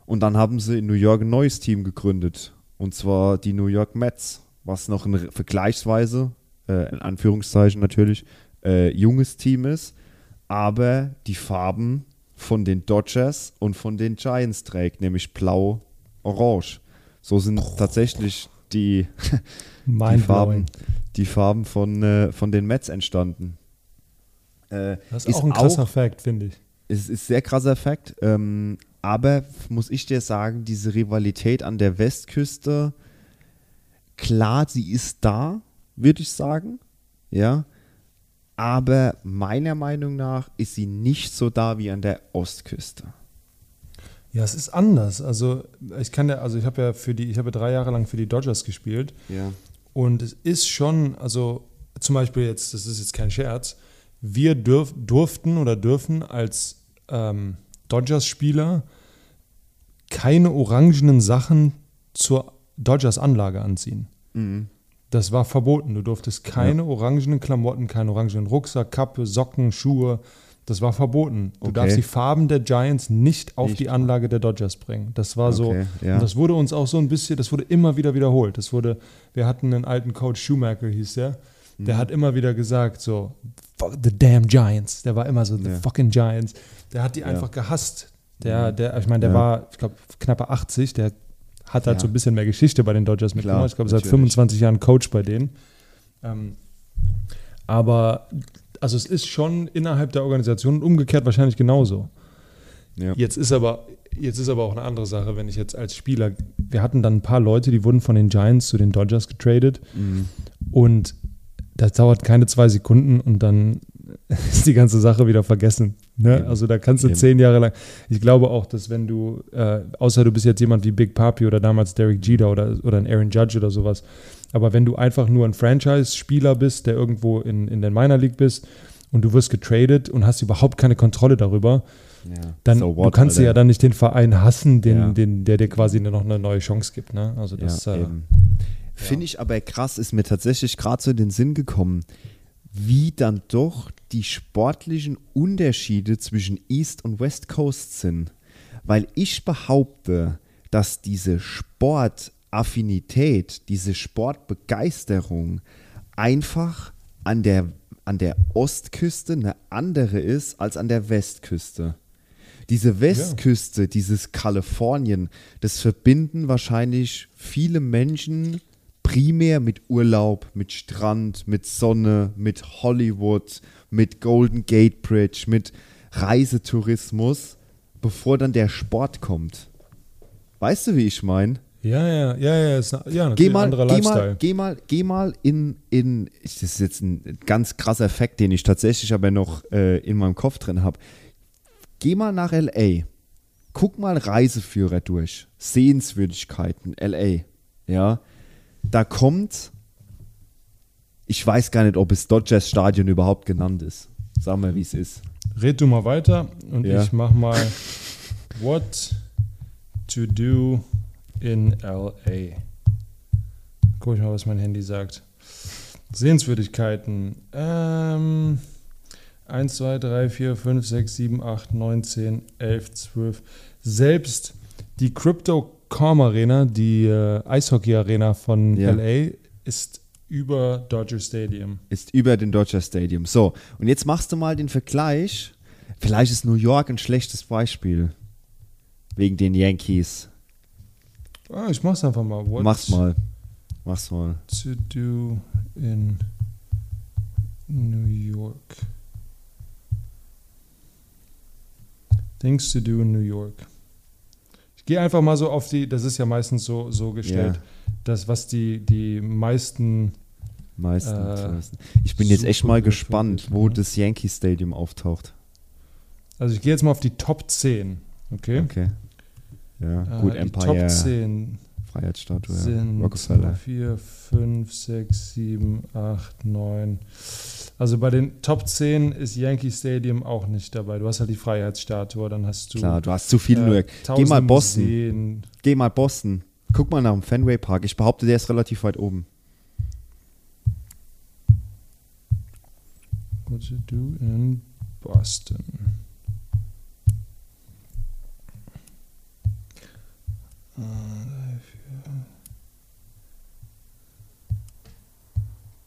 Und dann haben sie in New York ein neues Team gegründet. Und zwar die New York Mets, was noch ein vergleichsweise, äh, in Anführungszeichen natürlich, äh, junges Team ist, aber die Farben von den Dodgers und von den Giants trägt, nämlich blau-orange. So sind tatsächlich die, *laughs* die. Farben, die Farben von, äh, von den Mets entstanden. Äh, Das ist, auch ein krasser Fact, finde ich. es ist sehr krasser Fakt. Ähm, aber muss ich dir sagen, diese Rivalität an der Westküste, klar, sie ist da, würde ich sagen. Ja. Aber meiner Meinung nach ist sie nicht so da wie an der Ostküste. Ja, es ist anders. Also ich kann ja, also ich habe ja für die, ich habe ja drei Jahre lang für die Dodgers gespielt Ja. und es ist schon, also zum Beispiel jetzt, das ist jetzt kein Scherz, wir dürf, durften oder dürfen als ähm, Dodgers-Spieler keine orangenen Sachen zur Dodgers-Anlage anziehen. Mhm. Das war verboten. Du durftest keine orangenen Klamotten, keinen orangenen Rucksack, Kappe, Socken, Schuhe, Das war verboten. Du Okay. darfst die Farben der Giants nicht auf Nicht. die Anlage der Dodgers bringen. Das war so. Okay, ja. Und das wurde uns auch so ein bisschen, das wurde immer wieder wiederholt. Das wurde, wir hatten einen alten Coach, Schumacher hieß der, Mhm. der hat immer wieder gesagt, so, fuck the damn Giants. Der war immer so, the Ja. fucking Giants. Der hat die einfach gehasst. Der, der, ich meine, der Ja. war, ich glaube, knappe 80, der hat halt Ja. so ein bisschen mehr Geschichte bei den Dodgers mitgemacht. Ich glaube, seit natürlich. 25 Jahren Coach bei denen. Ähm, aber also es ist schon innerhalb der Organisation und umgekehrt wahrscheinlich genauso. Ja. Jetzt ist aber jetzt ist aber auch eine andere Sache, wenn ich jetzt als Spieler, wir hatten dann ein paar Leute, die wurden von den Giants zu den Dodgers getradet Mhm. und das dauert keine zwei Sekunden und dann *laughs* ist die ganze Sache wieder vergessen. Ne? Eben. Also da kannst du Eben. zehn Jahre lang. Ich glaube auch, dass wenn du, äh, außer du bist jetzt jemand wie Big Papi oder damals Derek Jeter oder, oder ein Aaron Judge oder sowas, aber wenn du einfach nur ein Franchise-Spieler bist, der irgendwo in, in der Minor League bist und du wirst getradet und hast überhaupt keine Kontrolle darüber, Ja. dann So du what, kannst du ja dann nicht den Verein hassen, den, Ja. den, der dir quasi noch eine neue Chance gibt. Ne? Also das ja, äh. Finde ich aber krass, ist mir tatsächlich gerade so in den Sinn gekommen, wie dann doch die sportlichen Unterschiede zwischen East und West Coast sind. Weil ich behaupte, dass diese Sportaffinität, diese Sportbegeisterung einfach an der, an der Ostküste eine andere ist als an der Westküste. Diese Westküste, dieses Kalifornien, das verbinden wahrscheinlich viele Menschen primär mit Urlaub, mit Strand, mit Sonne, mit Hollywood, mit Golden Gate Bridge, mit Reisetourismus, bevor dann der Sport kommt. Weißt du, wie ich meine? ja, ja, ja, ja, ist eine, ja, Geh ein mal, anderer geh mal, geh mal, geh mal in, in, das ist jetzt ein ganz krasser Fakt, den ich tatsächlich aber noch äh, in meinem Kopf drin habe. Geh mal nach LA. Guck mal Reiseführer durch. Sehenswürdigkeiten, LA. Ja. Da kommt, ich weiß gar nicht, ob es Dodgers Stadion überhaupt genannt ist. Sag mal, wie es ist. Red du mal weiter und Ja. ich mach mal What to do in LA. Guck ich mal, was mein Handy sagt. Sehenswürdigkeiten. Ähm, 1, 2, 3, 4, 5, 6, 7, 8, 9, 10, 11, 12. Selbst die Crypto.com Arena, die äh, Eishockey Arena von Ja. LA, ist über Dodger Stadium. ist über den Dodger Stadium. So, und jetzt machst du mal den Vergleich. Vielleicht ist New York ein schlechtes Beispiel. Wegen den Yankees. Ah, ich mach's einfach mal. What Mach's mal. Mach's mal. to do in New York. Things to do in New York. Ich gehe einfach mal so auf die, das ist ja meistens so, so gestellt, Ja. Das, was die, die meisten, Meistens. Äh. Ich bin jetzt echt mal gespannt, wo das Yankee Stadium auftaucht. also ich gehe jetzt mal auf die Top 10, okay? Okay. Ja, Äh, gut, die Empire, Top 10 Freiheitsstatue, sind Rockefeller. 4, 5, 6, 7, 8, 9. Also bei den Top 10 ist Yankee Stadium auch nicht dabei. Du hast halt die Freiheitsstatue, dann hast du. Klar, du hast zu viel äh. Geh mal Boston. Museen. Geh mal Boston. Guck mal nach dem Fenway Park. Ich behaupte, der ist relativ weit oben. What to do in Boston?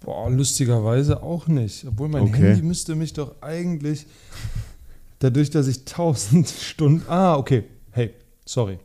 Boah, lustigerweise auch nicht. Obwohl mein Okay. Handy müsste mich doch eigentlich, dadurch, dass ich 1000 *laughs* Stunden. Ah, okay. Hey, sorry.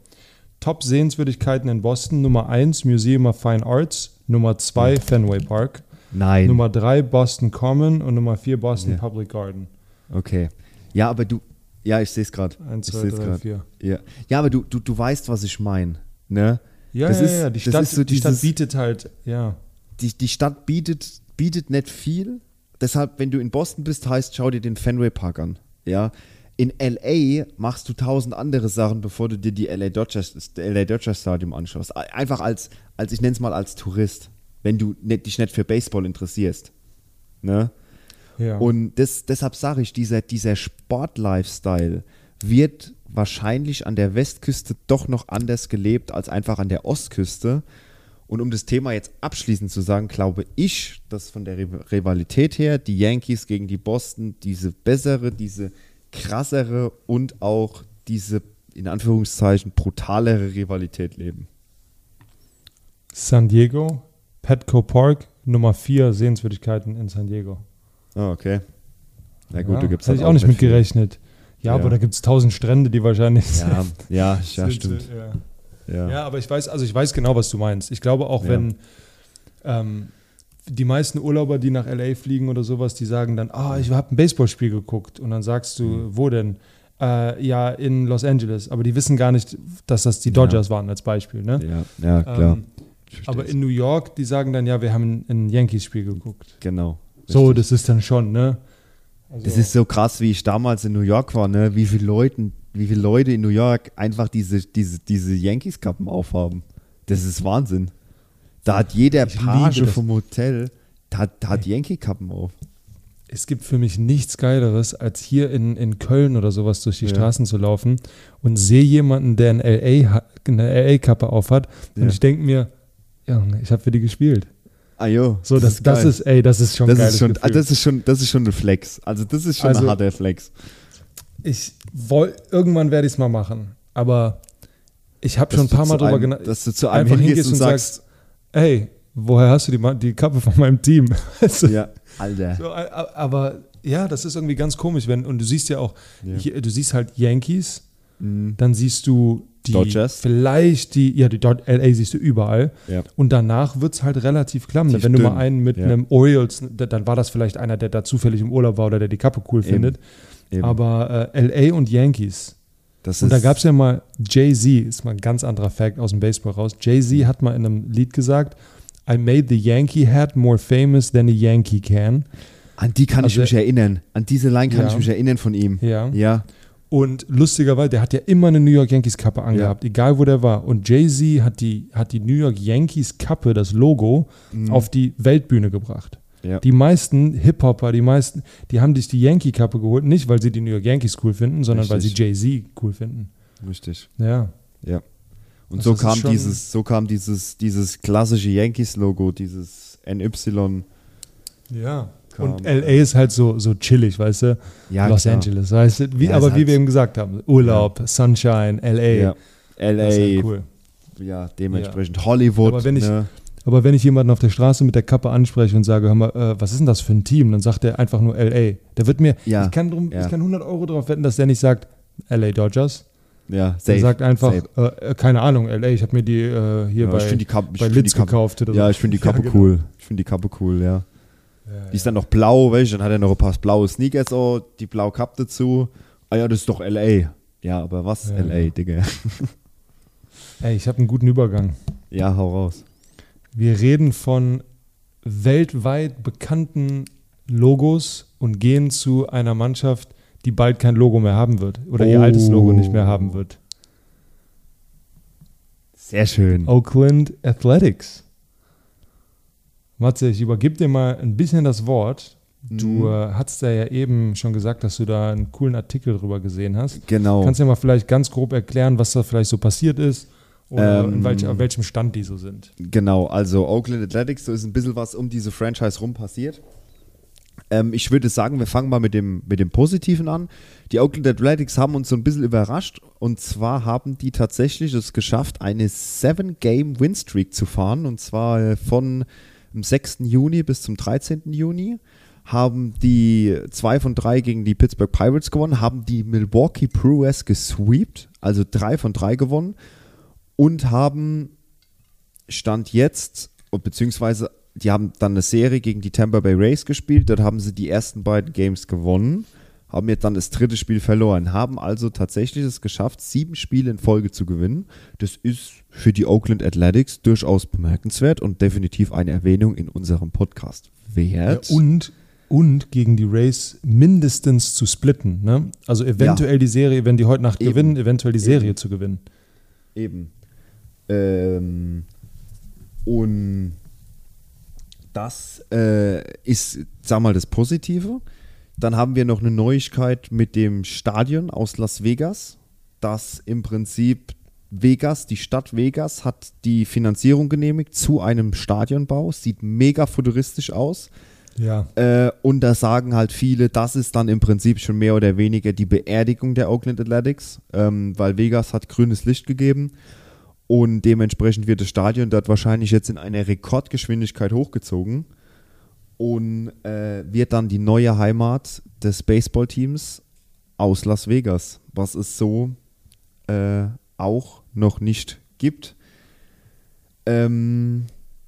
Top Sehenswürdigkeiten in Boston. Nummer 1 Museum of Fine Arts. Nummer 2 Fenway Park. Nein. Nummer 3 Boston Common und Nummer 4 Boston Ja. Public Garden. Okay. Ja, aber du. Ja, ich sehe es gerade. 1, Ich 2, seh's 3, grad. 4. Ja. ja, aber du, du, du weißt, was ich meine. Ne? Ja, Das ja, ist- ja, die Stadt, so die Stadt dieses- bietet halt, ja. Die, die Stadt bietet, bietet nicht viel. Deshalb, wenn du in Boston bist, heißt, schau dir den Fenway Park an. Ja. In LA machst du tausend andere Sachen, bevor du dir die LA Dodgers, das LA Dodgers Stadium anschaust. Einfach als, als ich nenne es mal als Tourist, wenn du dich nicht für Baseball interessierst. Ne? ja. Und das, deshalb sage ich, dieser, dieser Sport-Lifestyle wird wahrscheinlich an der Westküste doch noch anders gelebt als einfach an der Ostküste. Und um das Thema jetzt abschließend zu sagen, glaube ich, dass von der Riv- Rivalität her die Yankees gegen die Boston diese bessere, diese krassere und auch diese in Anführungszeichen brutalere Rivalität leben. San Diego, Petco Park, Nummer 4 Sehenswürdigkeiten in San Diego. Ah, okay. Na gut, ja, du gibst Hätte halt ich auch nicht viel. mitgerechnet. Ja, Ja. aber da gibt es tausend Strände, die wahrscheinlich Ja, ja, *laughs* ja, stimmt. Ja. Ja. Aber ich weiß, also ich weiß genau, was du meinst. Ich glaube auch, wenn ähm, die meisten Urlauber, die nach LA fliegen oder sowas, die sagen dann, ah, ich habe ein Baseballspiel geguckt. Und dann sagst du, Mhm. wo denn? Äh, ja, in Los Angeles. Aber die wissen gar nicht, dass das die Dodgers waren als Beispiel. Ne? ja, ja, klar. Ähm, aber in New York, die sagen dann, ja, wir haben ein, ein Yankees-Spiel geguckt. genau. So, richtig. das ist dann schon, ne? Also, Das ist so krass, wie ich damals in New York war, ne? Wie viele Leute, wie viele Leute in New York einfach diese, diese, diese Yankees-Kappen aufhaben. Das ist Wahnsinn. Da hat jeder Ich Page das. vom Hotel, da hat, da hat Yankee-Kappen auf. es gibt für mich nichts Geileres, als hier in, in Köln oder sowas durch die Ja. Straßen zu laufen und sehe jemanden, der eine LA eine LA-Kappe aufhat und Ja. ich denke mir, Junge, ich habe für die gespielt. Ah jo, So, das, das, geil. ist, ey, das ist schon das ist schon, ah, das ist schon, das ist schon ein Flex. Also das ist schon Also- ein harter Flex. ich woll, irgendwann werde ich es mal machen, aber ich habe schon ein paar Mal drüber genannt. Dass du zu einem einfach hingehst hingehst und und sagst, Ey, woher hast du die, die Kappe von meinem Team? *laughs* Weißt du? ja, Alter. So, aber ja, das ist irgendwie ganz komisch, wenn und du siehst ja auch, Ja. du siehst halt Yankees, Mhm. dann siehst du die Dodgers. vielleicht die, ja, die Dod LA siehst du überall Ja. und danach wird es halt relativ klamm. Relativ wenn du mal dünn, einen mit ja. einem Orioles, da- dann war das vielleicht einer, der da zufällig im Urlaub war oder der die Kappe cool Eben. findet. Eben. Aber äh, LA und Yankees. Das Und da gab es ja mal Jay-Z, ist mal ein ganz anderer Fact aus dem Baseball raus. Jay-Z hat mal in einem Lied gesagt, I made the Yankee hat more famous than a Yankee can. An die kann ich Also- mich erinnern. An diese Line kann Ja. ich mich erinnern von ihm. Ja. Ja. Und lustigerweise, der hat ja immer eine New York Yankees Kappe angehabt, egal wo der war. Und Jay-Z hat die, hat die New York Yankees Kappe, das Logo, auf die Weltbühne gebracht. Ja. Die meisten Hip-Hopper, die meisten, die haben sich die Yankee-Kappe geholt, nicht weil sie die New York Yankees cool finden, sondern weil sie Richtig. Jay-Z cool finden. Richtig. Ja. Ja. Und Also so kam dieses, so kam dieses, dieses klassische Yankees-Logo, dieses NY. Ja. Kam, Und LA ist halt so, so chillig, weißt du? Ja, Los klar. Angeles, weißt du? Wie, Ja, aber wie halt- wir eben gesagt haben, Urlaub, Sunshine, LA. Ja. LA, halt cool. ja, dementsprechend Hollywood. Aber wenn ich- ne? Aber wenn ich jemanden auf der Straße mit der Kappe anspreche und sage, hör mal, äh, was ist denn das für ein Team? Dann sagt er einfach nur LA. Der wird mir, Ja, ich, kann drum, ja. ich kann 100 Euro darauf wetten, dass der nicht sagt LA Dodgers. Ja, Der safe. sagt einfach, äh, äh, keine Ahnung, LA, ich habe mir die äh, hier Ja, bei, ich finde die Kappe, ich bei Litz gekauft. Oder Ja, ich finde die *laughs* Kappe genau. cool. Ich finde die Kappe cool, ja. Die ist dann noch blau, weißt du, dann hat er noch ein paar blaue Sneakers, so, die blaue Kappe dazu. Ah ja, das ist doch LA. Ja, aber was LA. Digga? *laughs* Ey, ich habe einen guten Übergang. Ja, hau raus. Wir reden von weltweit bekannten Logos und gehen zu einer Mannschaft, die bald kein Logo mehr haben wird oder ihr Oh. altes Logo nicht mehr haben wird. Sehr schön. Oakland Athletics. Matze, ich übergebe dir mal ein bisschen das Wort. Du Mhm. äh, hast ja, ja eben schon gesagt, dass du da einen coolen Artikel drüber gesehen hast. Genau. Kannst du ja mal vielleicht ganz grob erklären, was da vielleicht so passiert ist oder Ähm, in welch, auf welchem Stand die so sind? Genau, also Oakland Athletics, so ist ein bisschen was um diese Franchise rum passiert. Ähm, ich würde sagen, wir fangen mal mit dem, mit dem Positiven an. Die Oakland Athletics haben uns so ein bisschen überrascht und zwar haben die tatsächlich es geschafft, eine 7-Game-Win-Streak zu fahren und zwar äh, von dem 6. Juni bis zum 13. Juni haben die 2 von 3 gegen die Pittsburgh Pirates gewonnen, haben die Milwaukee Brewers gesweept, also 3 von 3 gewonnen und haben Stand jetzt, beziehungsweise die haben dann eine Serie gegen die Tampa Bay Rays gespielt, dort haben sie die ersten beiden Games gewonnen, haben jetzt dann das dritte Spiel verloren, haben also tatsächlich es geschafft, sieben Spiele in Folge zu gewinnen. Das ist für die Oakland Athletics durchaus bemerkenswert und definitiv eine Erwähnung in unserem Podcast wert. Ja, und, und gegen die Rays mindestens zu splitten. Ne? Also eventuell die Serie, wenn die heute Nacht Eben. gewinnen, eventuell die Serie Eben. zu gewinnen. Eben. Ähm, und das äh, ist, sag mal, das Positive. Dann haben wir noch eine Neuigkeit mit dem Stadion aus Las Vegas, das im Prinzip Vegas, die Stadt Vegas hat die Finanzierung genehmigt zu einem Stadionbau. Sieht mega futuristisch aus. Ja. Äh, und da sagen halt viele, das ist dann im Prinzip schon mehr oder weniger die Beerdigung der Oakland Athletics, ähm, weil Vegas hat grünes Licht gegeben und dementsprechend wird das Stadion dort wahrscheinlich jetzt in einer Rekordgeschwindigkeit hochgezogen und äh, wird dann die neue Heimat des Baseballteams aus Las Vegas, was es so äh, auch noch nicht gibt. Ähm,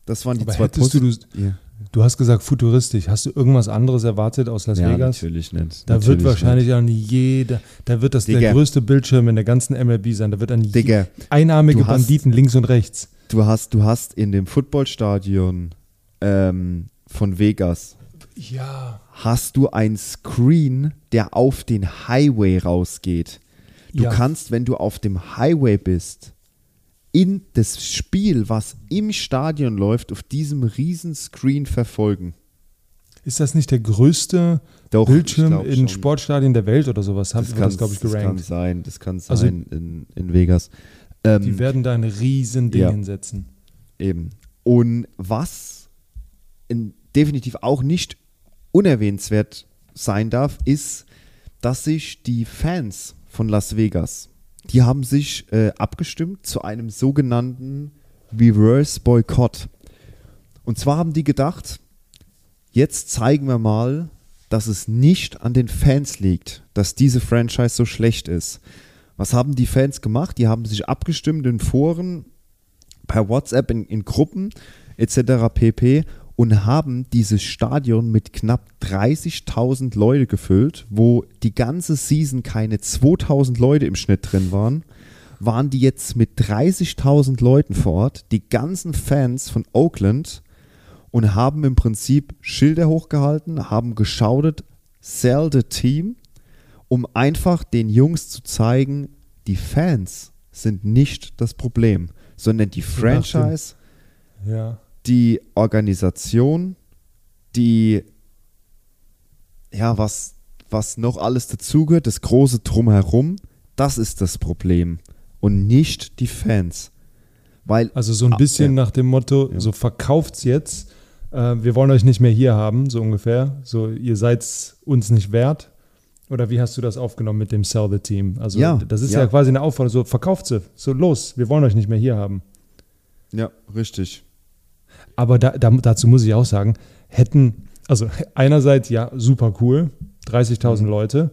das waren die Aber zwei hättest du, Posi- du, Ja. Du hast gesagt futuristisch. Hast du irgendwas anderes erwartet aus Las Ja, Vegas? natürlich nicht. Da natürlich wird wahrscheinlich an jeder, da wird das Digga. der größte Bildschirm in der ganzen MLB sein. Da wird an je- Digga, einarmige hast- Banditen links und rechts. du hast, du hast in dem Footballstadion ähm, von Vegas Ja. hast du ein Screen, der auf den Highway rausgeht. Du Ja. kannst, wenn du auf dem Highway bist, in das Spiel, was im Stadion läuft, auf diesem riesen Screen verfolgen. Ist das nicht der größte Doch, Bildschirm in schon. Sportstadien der Welt oder sowas? Haben Das das, glaube ich, das kann gerankt. sein, das kann sein Also- in, in Vegas. Ähm, Die werden da ein riesen Ding Ja. hinsetzen. Eben. Und was in, definitiv auch nicht unerwähnenswert sein darf, ist, dass sich die Fans von Las Vegas, die haben sich äh, abgestimmt zu einem sogenannten Reverse Boycott. Und zwar haben die gedacht, jetzt zeigen wir mal, dass es nicht an den Fans liegt, dass diese Franchise so schlecht ist. Was haben die Fans gemacht? Die haben sich abgestimmt in Foren, per WhatsApp, in, in Gruppen etc. pp. Und haben dieses Stadion mit knapp 30.000 Leute gefüllt, wo die ganze Season keine 2.000 Leute im Schnitt drin waren, waren die jetzt mit 30.000 Leuten vor Ort, die ganzen Fans von Oakland und haben im Prinzip Schilder hochgehalten, haben geschautet, sell the team, um einfach den Jungs zu zeigen, die Fans sind nicht das Problem, sondern die Franchise, Ja. Die Organisation, die, ja, was, was noch alles dazugehört, das große Drumherum, das ist das Problem und nicht die Fans. Weil, Also so ein Ah, bisschen ja. nach dem Motto, Ja. so verkauft's jetzt, äh, wir wollen euch nicht mehr hier haben, so ungefähr. So, ihr seid's uns nicht wert. Oder wie hast du das aufgenommen mit dem Sell the Team? Also Ja, das ist ja, ja. quasi eine Aufforderung, so verkauft sie, so los, wir wollen euch nicht mehr hier haben. ja, richtig. Aber da, da, dazu muss ich auch sagen, hätten, also *laughs* einerseits ja, super cool, 30.000 Mhm. Leute,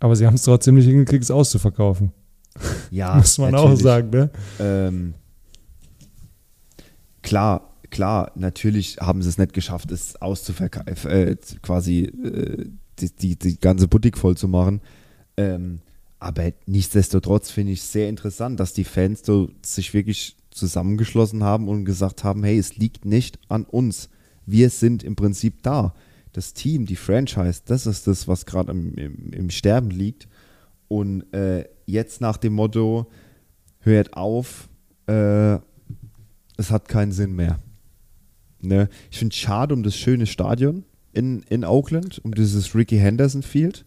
aber sie haben es trotzdem nicht hingekriegt, es auszuverkaufen. *laughs* Ja, muss man auch natürlich. sagen, ne? Ähm, klar, klar, natürlich haben sie es nicht geschafft, es auszuverkaufen, äh, quasi äh, die, die, die ganze Boutique voll zu machen. Ähm, aber nichtsdestotrotz finde ich es sehr interessant, dass die Fans so sich wirklich zusammengeschlossen haben und gesagt haben, hey, es liegt nicht an uns. Wir sind im Prinzip da. Das Team, die Franchise, das ist das, was gerade im, im, im Sterben liegt. Und äh, jetzt nach dem Motto, hört auf, äh, es hat keinen Sinn mehr. Ne? Ich finde es schade um das schöne Stadion in, in Oakland, um dieses Ricky Henderson Field.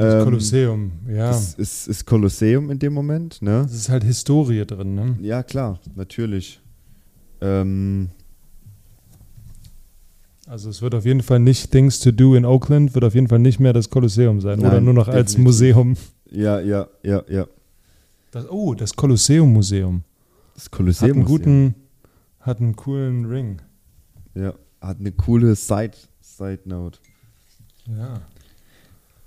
Das Ähm, Kolosseum, ja. Das ist, ist Kolosseum in dem Moment, ne? Das ist halt Historie drin, ne? Ja, klar, natürlich. Ähm, Also es wird auf jeden Fall nicht Things to Do in Oakland, wird auf jeden Fall nicht mehr das Kolosseum sein oder Nein, nur noch als. Museum. ja, ja, ja, ja. Das, oh, das Kolosseum-Museum. Das Hat Kolosseum einen guten, hat einen coolen Ring. ja, hat eine coole Side, Side Note. Ja.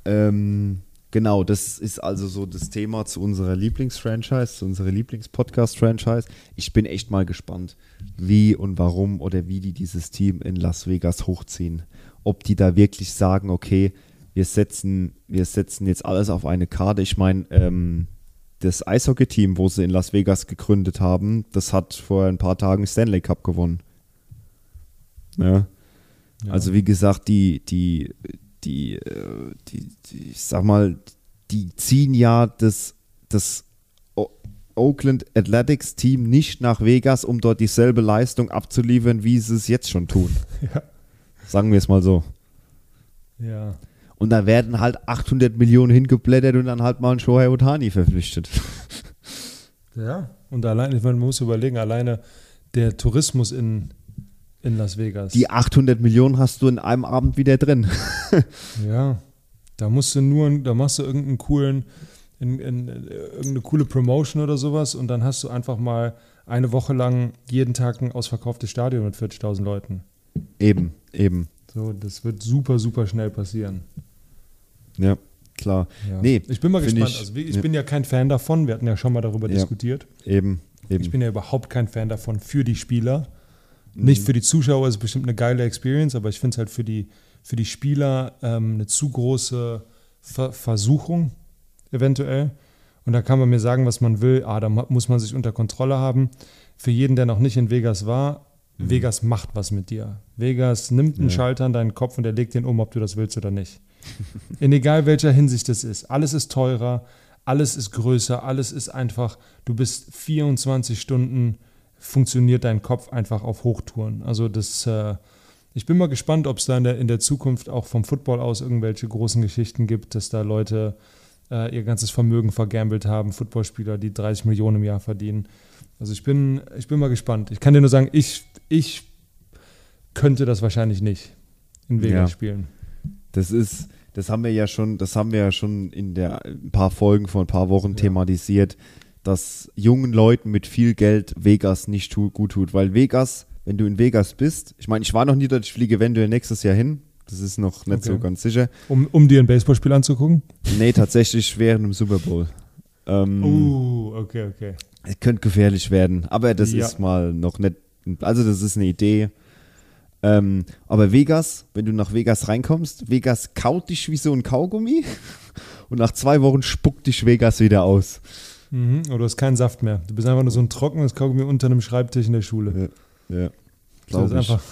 Ähm, genau, das ist also so das Thema zu unserer Lieblingsfranchise, zu unserer Lieblingspodcast-Franchise. Ich bin echt mal gespannt, wie und warum oder wie die dieses Team in Las Vegas hochziehen. Ob die da wirklich sagen, okay, wir setzen, wir setzen jetzt alles auf eine Karte. Ich meine, ähm, das Eishockey-Team, wo sie in Las Vegas gegründet haben, das hat vor ein paar Tagen Stanley Cup gewonnen. Ja. Ja. Also wie gesagt, die, die, die, äh, die, die, ich sag mal, die ziehen ja das, das Oakland Athletics Team nicht nach Vegas, um dort dieselbe Leistung abzuliefern, wie sie es jetzt schon tun. *laughs* Ja. Sagen wir es mal so. Ja. Und da werden halt 800 Millionen hingeblättert und dann halt mal ein Shohei Otani verpflichtet. *laughs* Ja. Und allein, ich meine, man muss überlegen, alleine der Tourismus in, in Las Vegas. Die 800 Millionen hast du in einem Abend wieder drin. *laughs* Ja, da musst du nur, da machst du irgendeinen coolen, in, in, irgendeine coole Promotion oder sowas und dann hast du einfach mal eine Woche lang jeden Tag ein ausverkauftes Stadion mit 40.000 Leuten. eben, eben. So, das wird super, super schnell passieren. Ja, klar. Ja. Nee, ich bin mal gespannt. ich- also, ich ja. bin ja kein Fan davon. Wir hatten ja schon mal darüber Ja. diskutiert. Eben, eben. Ich bin ja überhaupt kein Fan davon für die Spieler. Nicht Mhm. für die Zuschauer ist es bestimmt eine geile Experience, aber ich finde es halt für die, für die Spieler ähm, eine zu große Ver Versuchung, eventuell. Und da kann man mir sagen, was man will. Ah, da muss man sich unter Kontrolle haben. Für jeden, der noch nicht in Vegas war, Vegas macht was mit dir. Vegas nimmt einen Mhm. Ja. Schalter an deinen Kopf und der legt den um, ob du das willst oder nicht. In egal welcher Hinsicht es ist. Alles ist teurer, alles ist größer, alles ist einfach, du bist 24 Stunden, funktioniert dein Kopf einfach auf Hochtouren. Also das, äh, ich bin mal gespannt, ob es da in der, in der Zukunft auch vom Football aus irgendwelche großen Geschichten gibt, dass da Leute äh, ihr ganzes Vermögen vergambelt haben, Footballspieler, die 30 Millionen im Jahr verdienen. Also ich bin, ich bin mal gespannt. Ich kann dir nur sagen, ich, ich könnte das wahrscheinlich nicht in Vegas Ja. spielen. Das ist, das haben wir ja schon, das haben wir ja schon in der ein paar Folgen vor ein paar Wochen Ja. thematisiert, dass jungen Leuten mit viel Geld Vegas nicht tu, gut tut, weil Vegas, wenn du in Vegas bist, ich meine, ich war noch nie dort, ich fliege eventuell nächstes Jahr hin. Das ist noch nicht so Okay. ganz sicher. Um, um dir ein Baseballspiel anzugucken? Nee, tatsächlich während dem Super Bowl. Ähm, Uh, okay, okay. Es könnte gefährlich werden, aber das Ja. ist mal noch nicht, also das ist eine Idee. Ähm, aber Vegas, wenn du nach Vegas reinkommst, Vegas kaut dich wie so ein Kaugummi *laughs* und nach zwei Wochen spuckt dich Vegas wieder aus. Mhm. Oder du hast keinen Saft mehr. Du bist einfach nur so ein trockenes Kaugummi unter einem Schreibtisch in der Schule. Ja, Du hast glaube ich. einfach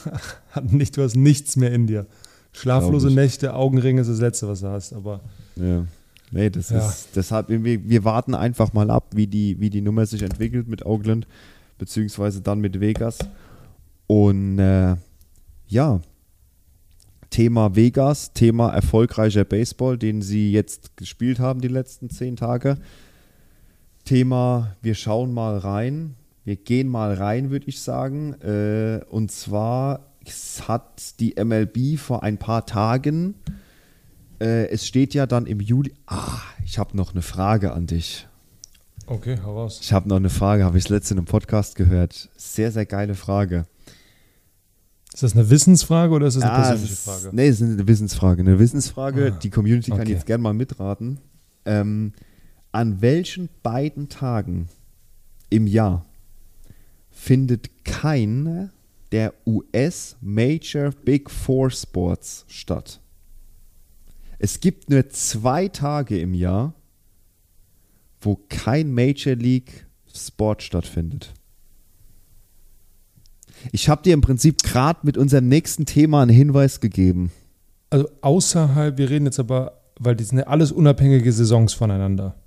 *laughs* nicht, du hast nichts mehr in dir. Schlaflose. Nächte, Augenringe ist das Letzte, was du hast. Aber Ja. Nee, das Ja. ist, deshalb, wir, wir warten einfach mal ab, wie die, wie die Nummer sich entwickelt mit Oakland, beziehungsweise dann mit Vegas. Und äh, ja, Thema Vegas, Thema erfolgreicher Baseball, den sie jetzt gespielt haben die letzten zehn Tage. Thema, wir schauen mal rein, wir gehen mal rein, würde ich sagen. Äh, und zwar es hat die MLB vor ein paar Tagen äh, es steht ja dann im Juli. Ah, ich habe noch eine Frage an dich. okay, hau raus. Ich habe noch eine Frage, habe ich letztens im Podcast gehört. Sehr, sehr geile Frage. Ist das eine Wissensfrage oder ist das eine Ah, es persönliche ist, Frage? Nee, es ist eine Wissensfrage. Eine Wissensfrage. Ah, Die Community kann okay. jetzt gerne mal mitraten. Ähm, an welchen beiden Tagen im Jahr findet keiner der US Major Big Four Sports statt? Es gibt nur zwei Tage im Jahr, wo kein Major League Sport stattfindet. Ich habe dir im Prinzip gerade mit unserem nächsten Thema einen Hinweis gegeben. Also außerhalb, wir reden jetzt aber, weil die sind ja alles unabhängige Saisons voneinander.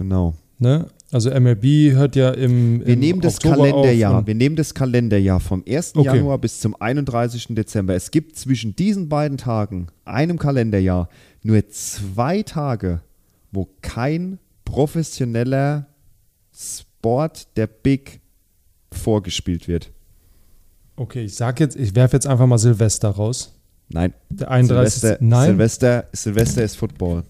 Genau. Ne? Also MLB hört ja im, Wir im nehmen das Oktober Kalenderjahr. Wir nehmen das Kalenderjahr vom 1. Okay. Januar bis zum 31. Dezember. Es gibt zwischen diesen beiden Tagen, einem Kalenderjahr, nur zwei Tage, wo kein professioneller Sport der Big vorgespielt wird. Okay, ich sag jetzt, ich werfe jetzt einfach mal Silvester raus. Nein. Der 31. Silvester, Nein. Silvester, Silvester ist Football.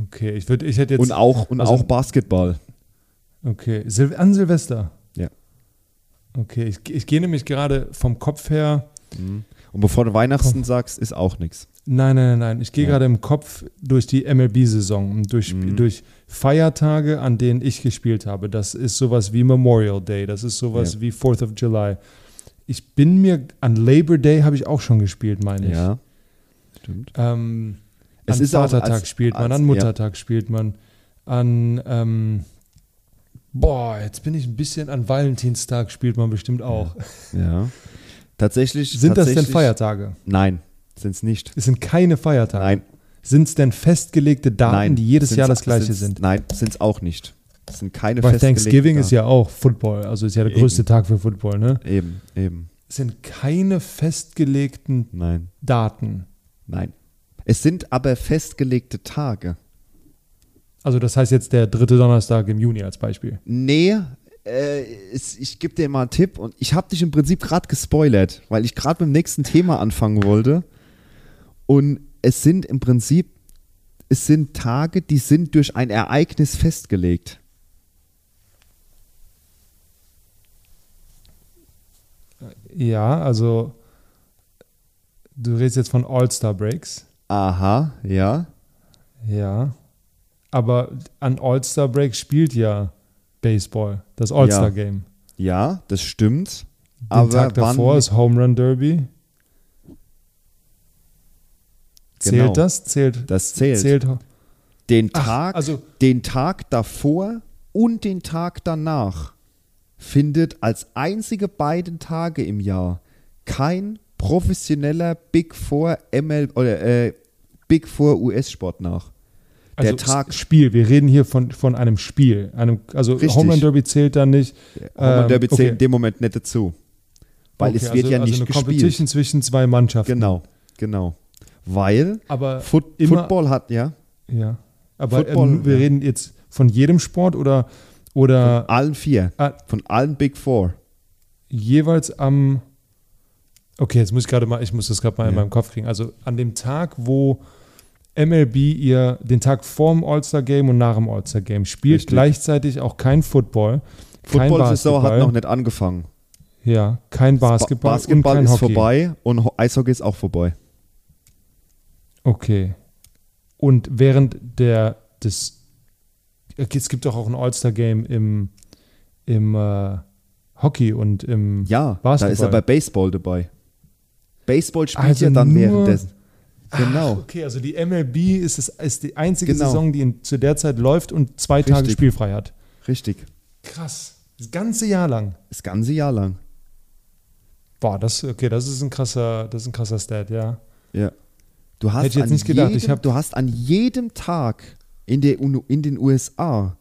Okay, ich würde, ich hätte jetzt. Und auch, und also- auch Basketball. Okay, Sil an Silvester. Ja. Okay, ich, ich gehe nämlich gerade vom Kopf her. Und bevor du Weihnachten sagst, ist auch nichts. Nein, nein, nein, nein. Ich gehe Ja. gerade im Kopf durch die MLB-Saison durch, Mhm. durch Feiertage, an denen ich gespielt habe. Das ist sowas wie Memorial Day, das ist sowas Ja. wie Fourth of July. Ich bin mir, an Labor Day habe ich auch schon gespielt, meine ich. Ja. Stimmt. Ähm, Es an ist Vatertag als- spielt man, als- an ja. Muttertag spielt man, an, ähm, boah, jetzt bin ich ein bisschen, an Valentinstag spielt man bestimmt auch. Ja. Tatsächlich. Sind das denn tatsächlich- Feiertage? Nein, sind es nicht. Es sind keine Feiertage. Nein, Sind es denn festgelegte Daten, nein. die jedes Sind's- Jahr das gleiche sind? Nein, sind es auch nicht. Es sind keine Weil Thanksgiving ist Daten. ja auch Football, also ist ja der Eben. größte Tag für Football, ne? Eben, eben. Es sind keine festgelegten Nein, Daten. nein. Es sind aber festgelegte Tage. Also das heißt jetzt der dritte Donnerstag im Juni als Beispiel. Nee, äh, es, ich gebe dir mal einen Tipp und ich habe dich im Prinzip gerade gespoilert, weil ich gerade mit dem nächsten Thema anfangen wollte. Und es sind im Prinzip, es sind Tage, die sind durch ein Ereignis festgelegt. Ja, also du redest jetzt von All-Star Breaks. Aha, ja. Ja. Aber an All-Star Break spielt ja Baseball, das All-Star Game. Ja, das stimmt. Den aber Tag davor ist Home Run Derby. Zählt Genau. das? Zählt, das zählt. zählt. Den Ach, Tag, also- den Tag davor und den Tag danach findet als einzige beiden Tage im Jahr kein professioneller Big Four ML oder äh, Big Four US-Sport nach. Also der Tag Spiel, wir reden hier von, von einem Spiel. Einem, also Richtig. Home Run Derby zählt da nicht. Home Run Ähm, Derby okay. zählt in dem Moment nicht dazu. Weil Okay, es wird also, ja nicht also eine gespielt. Competition zwischen zwei Mannschaften. Genau, genau. Weil Aber Foot, immer- Football hat, ja, Ja. Aber Football, ähm, wir ja. reden jetzt von jedem Sport oder, oder allen vier, ah, von allen Big Four. jeweils am. Okay, jetzt muss ich gerade mal, ich muss das gerade mal in Ja. meinem Kopf kriegen. Also an dem Tag, wo MLB ihr den Tag vorm All-Star Game und nach dem All-Star Game spielt, Richtig. gleichzeitig auch kein Football, Football-Saison hat Basketball, noch nicht angefangen. ja, kein Basketball, Basketball und kein ist Hockey. vorbei und Ho- Eishockey ist auch vorbei. Okay. Und während der des es gibt doch auch ein All-Star-Game im, im äh, Hockey und im Ja, Basketball. da ist aber Baseball dabei. Baseball spielt Also ja dann währenddessen. Genau. Okay, also die MLB ist, es, ist die einzige Genau. Saison, die in, zu der Zeit läuft und zwei Tage Richtig. spielfrei hat. Richtig. Krass. Das ganze Jahr lang. Das ganze Jahr lang. Boah, das, okay, das ist ein krasser, das ist ein krasser Stat, ja. Ja. Du hast Hätte ich jetzt an nicht gedacht. Jedem, du hast an jedem Tag in, der, in den USA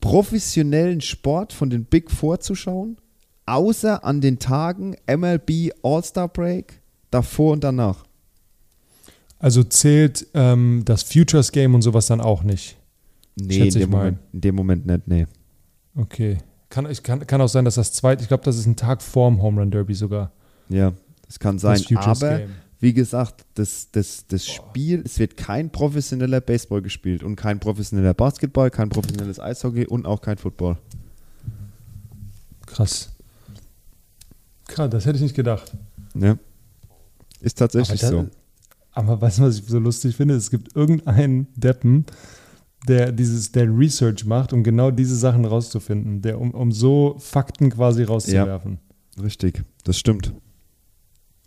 professionellen Sport von den Big Four zu schauen, außer an den Tagen MLB All-Star Break, davor und danach. Also zählt ähm, das Futures Game und sowas dann auch nicht. Nee, in dem. Moment, in dem Moment nicht, nee. Okay. Kann, ich, kann, kann auch sein, dass das zweite, ich glaube, das ist ein Tag vorm Home Run Derby sogar. Ja, das kann sein. Das Aber Game. wie gesagt, das, das, das Spiel, es wird kein professioneller Baseball gespielt und kein professioneller Basketball, kein professionelles Eishockey und auch kein Football. Krass. Krass, das hätte ich nicht gedacht. Ja. Ist tatsächlich aber, so. Aber weißt du, was ich so lustig finde? Es gibt irgendeinen Deppen, der dieses, der Research macht, um genau diese Sachen rauszufinden, der, um, um so Fakten quasi rauszuwerfen. Richtig, das stimmt.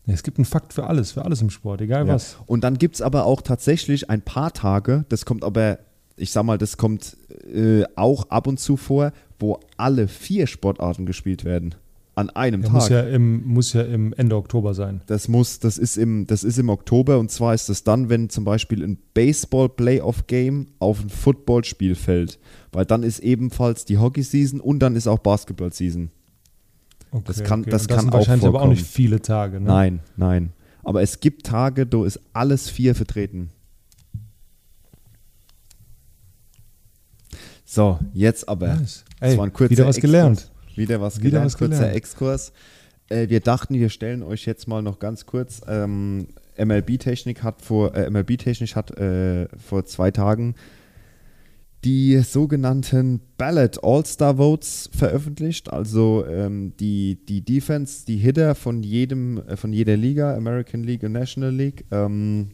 Ja, es gibt einen Fakt für alles, für alles im Sport, egal Ja. was. Und dann gibt es aber auch tatsächlich ein paar Tage, das kommt aber, ich sag mal, das kommt äh, auch ab und zu vor, wo alle vier Sportarten gespielt werden. An einem Der Tag. muss ja, im, muss ja im Ende Oktober sein. Das muss, das ist im, das ist im Oktober und zwar ist das dann, wenn zum Beispiel ein Baseball-Playoff-Game auf ein Footballspiel fällt. Weil dann ist ebenfalls die Hockey-Season und dann ist auch Basketball-Season. Okay, Das kann- okay. das Und kann sind auch wahrscheinlich aber auch nicht vorkommen. viele Tage. Ne? Nein, nein. Aber es gibt Tage, da ist alles vier vertreten. So, jetzt aber. Nice. Das Ey, war ein kurzer wieder was Exkurs. gelernt. Wieder was Wieder gelernt, was kurzer gelernt. Exkurs. Äh, wir dachten, wir stellen euch jetzt mal noch ganz kurz. Ähm, MLB-Technik hat vor äh, MLB-Technik hat äh, vor zwei Tagen die sogenannten Ballot All-Star Votes veröffentlicht, also ähm, die, die Defense, die Hitter von jedem, äh, von jeder Liga, American League und National League, ähm,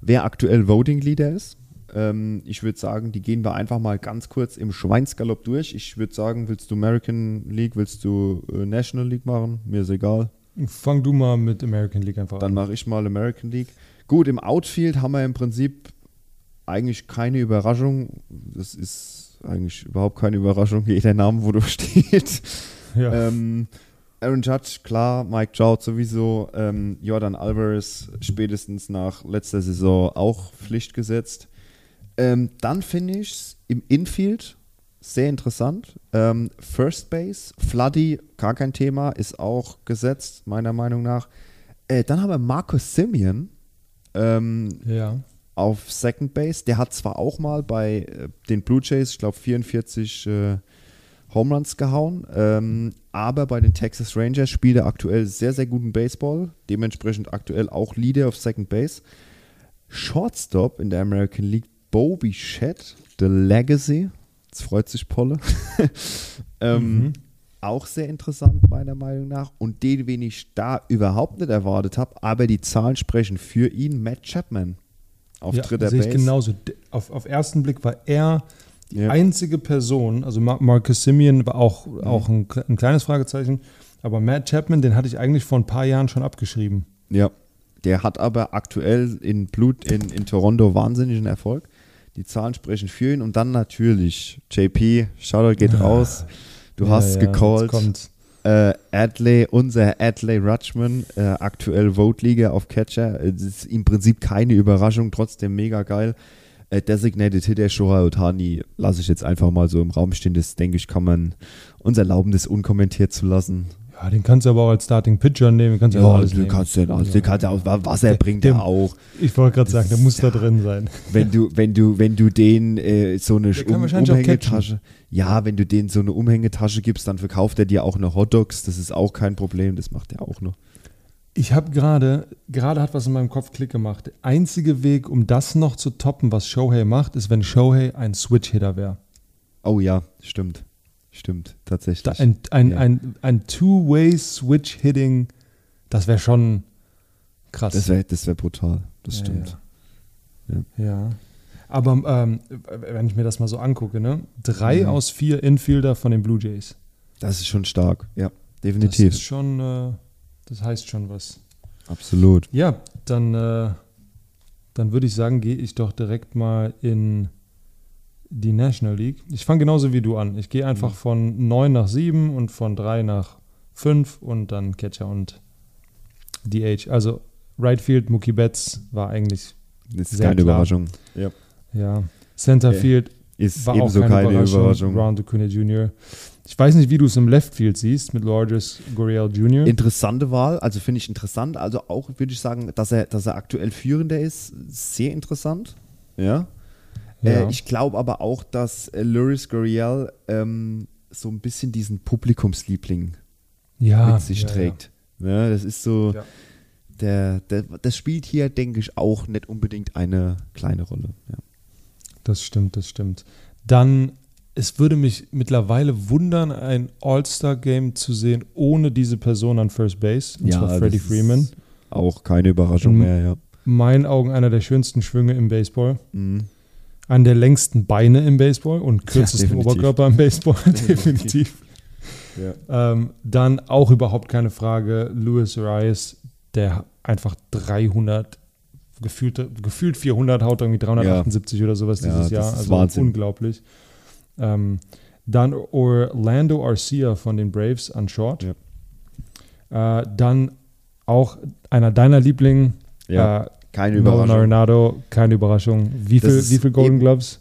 wer aktuell Voting Leader ist. Ähm, ich würde sagen, die gehen wir einfach mal ganz kurz im Schweinsgalopp durch. Ich würde sagen, willst du American League, willst du äh, National League machen? Mir ist egal. Fang du mal mit American League einfach Dann an. mache ich mal American League. Gut, im Outfield haben wir im Prinzip eigentlich keine Überraschung. Das ist eigentlich überhaupt keine Überraschung. Jeder Name, wo du *laughs* steht. Ja. Ähm, Aaron Judge, klar, Mike Trout sowieso, ähm, Jordan Alvarez spätestens nach letzter Saison auch Pflicht gesetzt. Ähm, dann finde ich es im Infield sehr interessant. Ähm, First Base, Floody, gar kein Thema, ist auch gesetzt, meiner Meinung nach. Äh, dann haben wir Marcus Simeon, ähm, ja. auf Second Base. Der hat zwar auch mal bei äh, den Blue Jays, ich glaube, 44 äh, Home Runs gehauen, ähm, aber bei den Texas Rangers spielt er aktuell sehr, sehr guten Baseball. Dementsprechend aktuell auch Leader auf Second Base. Shortstop in der American League, Bobby Shedd, The Legacy. Jetzt freut sich Polle. *laughs* ähm, Mhm. Auch sehr interessant, meiner Meinung nach. Und den, wen ich da überhaupt nicht erwartet habe, aber die Zahlen sprechen für ihn, Matt Chapman. Auf Ja, dritter sehe ich Base. genauso. D- Auf, auf ersten Blick war er die Ja. einzige Person, also Mar Marcus Simeon war auch, Mhm. auch ein, ein kleines Fragezeichen, aber Matt Chapman, den hatte ich eigentlich vor ein paar Jahren schon abgeschrieben. Ja. Der hat aber aktuell in Blut in, in Toronto wahnsinnigen Erfolg. Die Zahlen sprechen für ihn. Und dann natürlich JP, Shoutout geht raus. Du Ja, hast ja, gecallt. Äh, Adley, unser Adley Rutschman, äh, aktuell Vote-Liga auf Catcher. Es ist im Prinzip keine Überraschung, trotzdem mega geil. Äh, Designated Hitter Shohei Otani lasse ich jetzt einfach mal so im Raum stehen. Das denke ich, kann man uns erlauben, das unkommentiert zu lassen. Ja, den kannst du aber auch als Starting Pitcher nehmen. Kannst du ja, alles du nehmen. kannst ja, also, du kannst ja auch, was er bringt, dem- er auch. Ich wollte gerade sagen, der muss da drin sein. Wenn du, wenn du, wenn du den äh, so eine Der um, Umhängetasche, ja, wenn du denen so eine Umhängetasche gibst, dann verkauft er dir auch noch Hotdogs. Das ist auch kein Problem. Das macht er auch noch. Ich habe gerade, gerade hat was in meinem Kopf Klick gemacht. Der einzige Weg, um das noch zu toppen, was Shohei macht, ist, wenn Shohei ein Switch-Hitter wäre. Oh ja, stimmt. Stimmt, tatsächlich. Da Ein, ein, Ja. ein, ein Two-Way-Switch-Hitting, das wäre schon krass. das wäre das wär brutal. Das Ja, stimmt. Ja. ja. Aber ähm, wenn ich mir das mal so angucke, ne? Drei Mhm. aus vier Infielder von den Blue Jays. Das ist schon stark. Ja, Das definitiv. ist schon, äh, das heißt schon was. Absolut. Ja, dann, äh, dann würde ich sagen, gehe ich doch direkt mal in die National League. Ich fange genauso wie du an. Ich gehe einfach von 9 nach 7 und von 3 nach 5 und dann Catcher und DH. Also Right Field, Mookie Betts war eigentlich, Das ist Sehr keine klar. Überraschung. Ja. ja. Center Ja. Field Ist war ebenso auch keine, keine Überraschung. Überraschung. Brown Acuna Jr. Ich weiß nicht, wie du es im Left Field siehst mit Lourdes Gurriel Jr. Interessante Wahl, also finde ich interessant. Also auch würde ich sagen, dass er, dass er aktuell Führender ist, sehr interessant. Ja. Ja. Äh, ich glaube aber auch, dass äh, Luris Gurriel ähm, so ein bisschen diesen Publikumsliebling ja, mit sich ja, trägt. Ja. das ist so, der, der, das spielt hier, denke ich, auch nicht unbedingt eine kleine Rolle. Ja. Das stimmt, das stimmt. Dann, es würde mich mittlerweile wundern, ein All-Star-Game zu sehen ohne diese Person an First Base, und zwar Freddie Freeman. Auch keine Überraschung Mhm. mehr, ja. In meinen Augen einer der schönsten Schwünge im Baseball. Mhm. Einen der längsten Beine im Baseball und kürzesten definitiv. Oberkörper im Baseball, *laughs* definitiv. Ja. Ähm, dann auch überhaupt keine Frage, Luis Rice, der einfach 300, gefühlt, gefühlt 400, haut irgendwie 378 oder sowas Ja, dieses das Jahr. ist Also Wahnsinn. unglaublich. Ähm, dann Orlando Arcia von den Braves an Short. Äh, dann auch einer deiner Lieblinge, Ja, äh, keine Überraschung. Arenado, keine Überraschung. Wie viel, wie viel Golden eben- Gloves?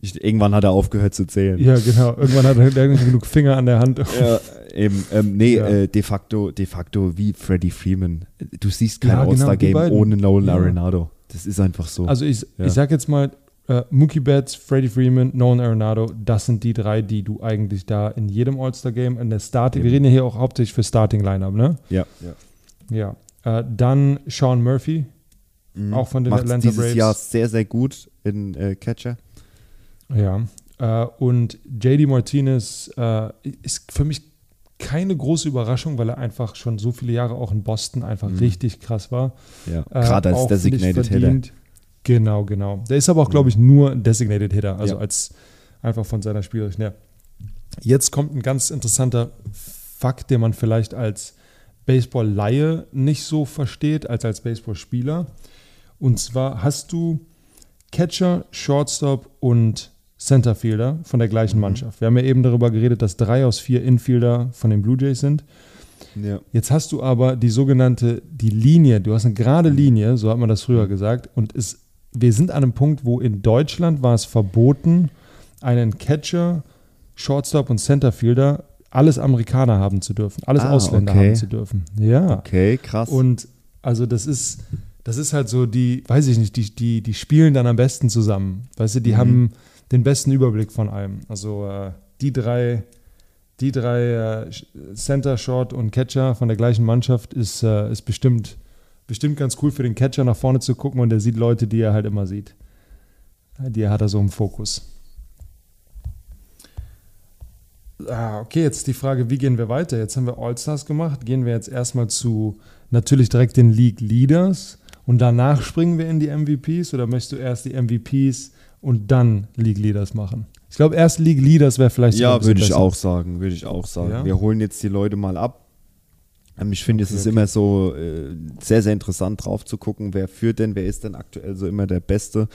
Ich, irgendwann hat er aufgehört zu zählen. Ja, genau. Irgendwann hat er *laughs* genug Finger an der Hand. Ja, eben. Ähm, nee, Ja. äh, de facto, de facto wie Freddie Freeman. Du siehst kein Ja, genau, All-Star-Game beiden. ohne Nolan Ja. Arenado. Das ist einfach so. Also ich, Ja. ich sag jetzt mal, äh, Mookie Betts, Freddie Freeman, Nolan Arenado, das sind die drei, die du eigentlich da in jedem All-Star-Game in der Starting, wir Eben. reden ja hier auch hauptsächlich für Starting-Lineup, ne? ja. ja. Ja. Äh, dann Sean Murphy, Mhm. Auch von den Macht's Atlanta dieses Braves. Jahr sehr, sehr gut in äh, Catcher. ja. Äh, und JD Martinez äh, ist für mich keine große Überraschung, weil er einfach schon so viele Jahre auch in Boston einfach Mhm. richtig krass war. Ja. Äh, Gerade als Designated Hitter. Genau, genau. Der ist aber auch, glaube ich, nur ein Designated Hitter, also Ja. als einfach von seiner spielerischen her. Jetzt kommt ein ganz interessanter Fakt, den man vielleicht als Baseball-Laie nicht so versteht, als als Baseballspieler. Und zwar hast du Catcher, Shortstop und Centerfielder von der Mhm. gleichen Mannschaft. Wir haben ja eben darüber geredet, dass drei aus vier Infielder von den Blue Jays sind. Ja. Jetzt hast du aber die sogenannte, die Linie, du hast eine gerade Linie, so hat man das früher gesagt, und es, wir sind an einem Punkt, wo in Deutschland war es verboten, einen Catcher, Shortstop und Centerfielder alles Amerikaner haben zu dürfen, alles Ah, Ausländer okay. haben zu dürfen. Ja. Okay, krass. Und also das ist, das ist halt so, die, weiß ich nicht, die, die, die spielen dann am besten zusammen. Weißt du, die Mhm. haben den besten Überblick von allem. Also äh, die drei, die drei äh, Center, Short und Catcher von der gleichen Mannschaft ist, äh, ist bestimmt, bestimmt ganz cool für den Catcher nach vorne zu gucken und der sieht Leute, die er halt immer sieht. Die hat er so im Fokus. Ah, okay, jetzt die Frage, wie gehen wir weiter? Jetzt haben wir All-Stars gemacht. Gehen wir jetzt erstmal zu natürlich direkt den League Leaders und danach springen wir in die MVPs oder möchtest du erst die MVPs und dann League Leaders machen? Ich glaube, erst League Leaders wäre vielleicht Ja, würde ich besser. auch sagen, würde ich auch sagen. Ja? Wir holen jetzt die Leute mal ab. Ähm, Ich finde, es Okay, ist okay. immer so äh, sehr, sehr interessant drauf zu gucken, wer führt denn, wer ist denn aktuell so immer der Beste,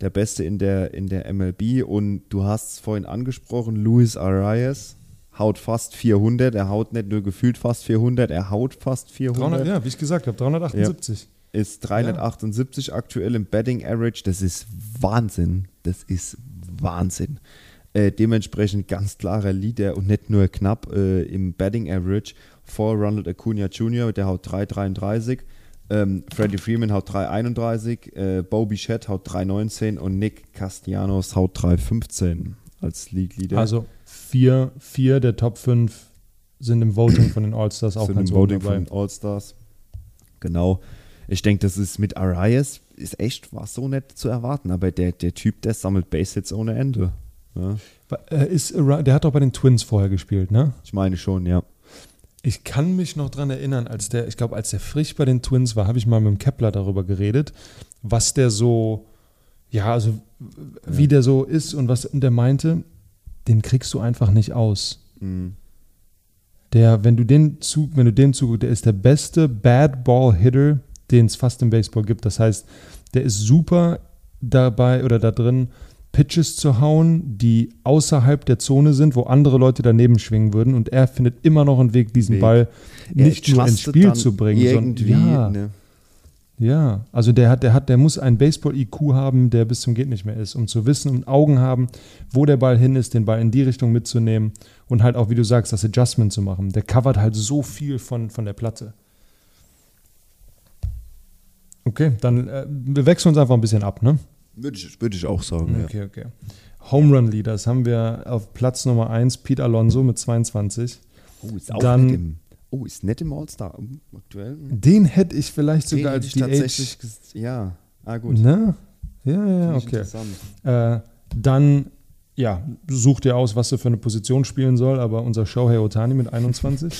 der Beste in der, in der MLB. Und du hast es vorhin angesprochen, Luis Arias haut fast 400, er haut nicht nur gefühlt fast 400, er haut fast 400. 300, ja, wie ich gesagt habe, 378. ist 378 aktuell im Betting Average. Das ist Wahnsinn. Das ist Wahnsinn. Äh, dementsprechend ganz klarer Leader und nicht nur knapp äh, im Betting Average vor Ronald Acuna Jr., der haut 3,33. Ähm, Freddie Freeman haut 3,31. Äh, Bo Bichette haut 3,19 und Nick Castellanos haut 3,15 als League Leader. Also vier, vier der Top 5 sind im Voting von den All-Stars auch sind ganz im Voting dabei. von den All-Stars. Genau. Ich denke, das ist mit Arias, ist echt, war so nicht zu erwarten. Aber der, der Typ, der sammelt Base-Hits ohne Ende. Ja, Äh, Ist, der hat doch bei den Twins vorher gespielt, ne? ich meine schon, ja. Ich kann mich noch dran erinnern, als der, ich glaube, als der frisch bei den Twins war, habe ich mal mit dem Kepler darüber geredet, was der so, ja, also wie der so ist und was, und der meinte, den kriegst du einfach nicht aus. Mhm. Der, wenn du den Zug, wenn du den Zug, der ist der beste Bad Ball Hitter, den es fast im Baseball gibt. Das heißt, der ist super dabei oder da drin, Pitches zu hauen, die außerhalb der Zone sind, wo andere Leute daneben schwingen würden. Und er findet immer noch einen Weg, diesen Weg. Ball nicht nur ins Spiel zu bringen, Irgendwie, sondern ja, ne? ja. Also der hat, der hat, der muss einen Baseball-IQ haben, der bis zum geht nicht mehr ist, um zu wissen und Augen haben, wo der Ball hin ist, den Ball in die Richtung mitzunehmen und halt auch, wie du sagst, das Adjustment zu machen. Der covert halt so viel von, von der Platte. Okay, dann äh, wir wechseln uns einfach ein bisschen ab, ne? Würde ich, würde ich auch sagen, ja. Okay, okay. Home Run Leaders haben wir auf Platz Nummer 1 Pete Alonso mit 22. Oh, ist auch Dann- nicht im, oh, ist nicht im All-Star aktuell. Den hätte ich vielleicht Den sogar als ich DH. tatsächlich, ja. Ah, gut. Ne? Ja, ja, okay. Äh, dann, ja, such dir aus, was du für eine Position spielen soll, aber unser Shohei Otani mit 21.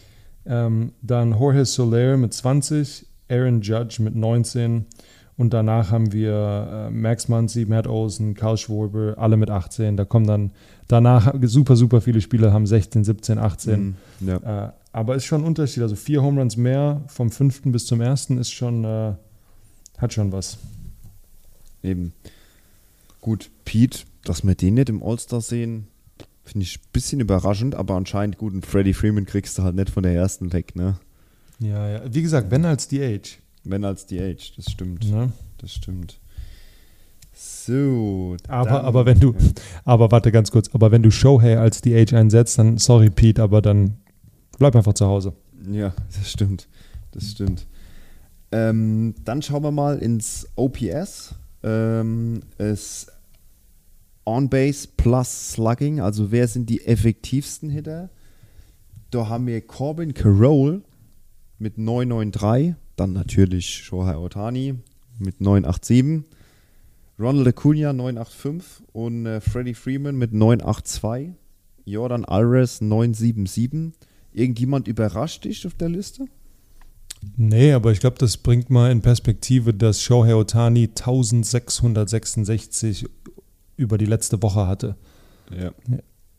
*laughs* ähm, dann Jorge Soler mit 20, Aaron Judge mit 19 und danach haben wir äh, Max Muncy, Matt Olsen, Karl Schwarber, alle mit 18. Da kommen dann danach super, super viele Spieler haben 16, 17, 18. Mhm, ja. Äh, aber ist schon ein Unterschied. Also vier Home Runs mehr vom fünften bis zum ersten ist schon, äh, hat schon was. Eben. Gut, Pete, dass wir den nicht im All-Star sehen, finde ich ein bisschen überraschend, aber anscheinend gut. Und Freddie Freeman kriegst du halt nicht von der ersten weg, ne? Ja, ja. Wie gesagt, wenn als DH. Wenn als DH, das stimmt. Ne? Das stimmt. So. Aber, dann- aber wenn du, Ja. aber warte ganz kurz, aber wenn du Shohei als DH einsetzt, dann sorry Pete, aber dann bleib einfach zu Hause. Ja, das stimmt. Das stimmt. Ähm, dann schauen wir mal ins OPS. Ähm, es On-Base plus Slugging, also wer sind die effektivsten Hitter? Da haben wir Corbin Carroll mit 993, dann natürlich Shohei Otani mit 987, Ronald Acuna 985 und äh, Freddie Freeman mit 982, Jordan Alvarez 977. Irgendjemand überrascht dich auf der Liste? Nee, aber ich glaube, das bringt mal in Perspektive, dass Shohei Otani 1666 über die letzte Woche hatte. Ja.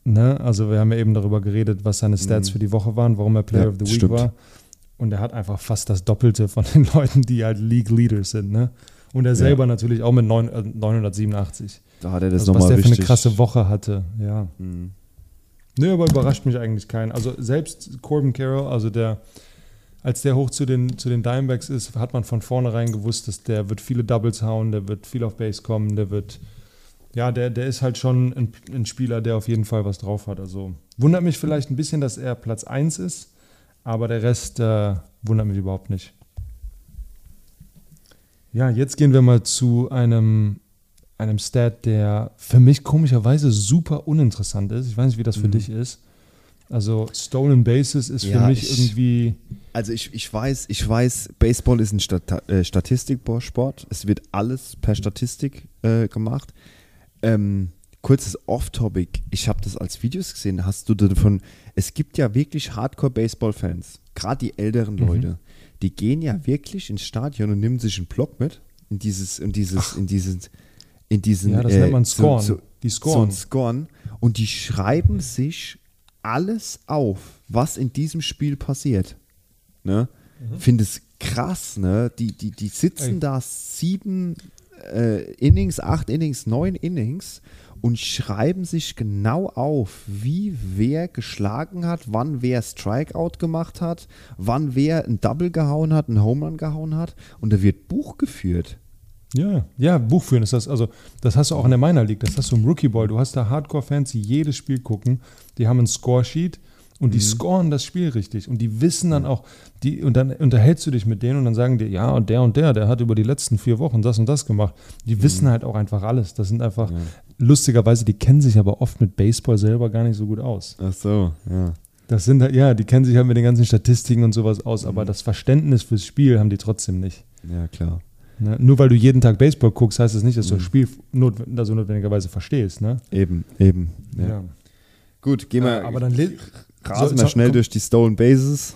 Ne? Also wir haben ja eben darüber geredet, was seine Stats Mhm. für die Woche waren, warum er Player Ja, of the Week stimmt. war. Und er hat einfach fast das Doppelte von den *laughs* Leuten, die halt League Leaders sind. Ne? Und er selber natürlich auch mit neun, äh, 987. Da hat er das Also, was nochmal der für eine krasse Woche hatte. Ja. Mhm. Nö, aber überrascht mich eigentlich kein. Also selbst Corbin Carroll, also der, als der hoch zu den, zu den Dimebacks ist, hat man von vornherein gewusst, dass der wird viele Doubles hauen, der wird viel auf Base kommen, der wird, ja, der, der ist halt schon ein, ein Spieler, der auf jeden Fall was drauf hat. Also wundert mich vielleicht ein bisschen, dass er Platz 1 ist, aber der Rest äh, wundert mich überhaupt nicht. Ja, jetzt gehen wir mal zu einem, einem Stat, der für mich komischerweise super uninteressant ist. Ich weiß nicht, wie das für dich ist. Also Stolen Bases ist für Ja, mich ich- irgendwie. Also ich, ich weiß, ich weiß, Baseball ist ein Stata äh, Statistiksport. Es wird alles per Statistik äh, gemacht. Ähm, kurzes Off-Topic. Ich habe das als Videos gesehen. Hast du davon? Es gibt ja wirklich Hardcore-Baseball-Fans, gerade die älteren Mhm. Leute, die gehen ja wirklich ins Stadion und nehmen sich einen Block mit in dieses, in dieses, in dieses, in diesen. Ja, das äh, nennt man so- Scorn. so- Die so Scorn. ein Scorn und die schreiben sich alles auf, was in diesem Spiel passiert. Ne? Finde es krass, ne? Die, die, die sitzen Ey. da sieben äh, Innings, acht Innings, neun Innings und schreiben sich genau auf, wie wer geschlagen hat, wann wer Strikeout gemacht hat, wann wer ein Double gehauen hat, einen Home Run gehauen hat und da wird Buch geführt. Ja, ja, Buchführen ist das. Also, das hast du auch in der Minor League. Das hast du im Rookie Ball. Du hast da Hardcore-Fans, die jedes Spiel gucken. Die haben ein Scoresheet und Mhm. die scoren das Spiel richtig. Und die wissen dann auch, die, und dann unterhältst du dich mit denen und dann sagen die, ja, und der und der, der hat über die letzten vier Wochen das und das gemacht. Die Mhm. wissen halt auch einfach alles. Das sind einfach, lustigerweise, die kennen sich aber oft mit Baseball selber gar nicht so gut aus. Ach so, ja. Das sind halt, ja, die kennen sich halt mit den ganzen Statistiken und sowas aus, Mhm. aber das Verständnis fürs Spiel haben die trotzdem nicht. Ja, klar. Ne? Nur weil du jeden Tag Baseball guckst, heißt das nicht, dass du Mhm. das Spiel not also notwendigerweise verstehst. Ne? Eben, eben. Ja. Gut, gehen wir. Äh, aber dann *laughs* rasen so- wir schnell durch die Stolen Bases.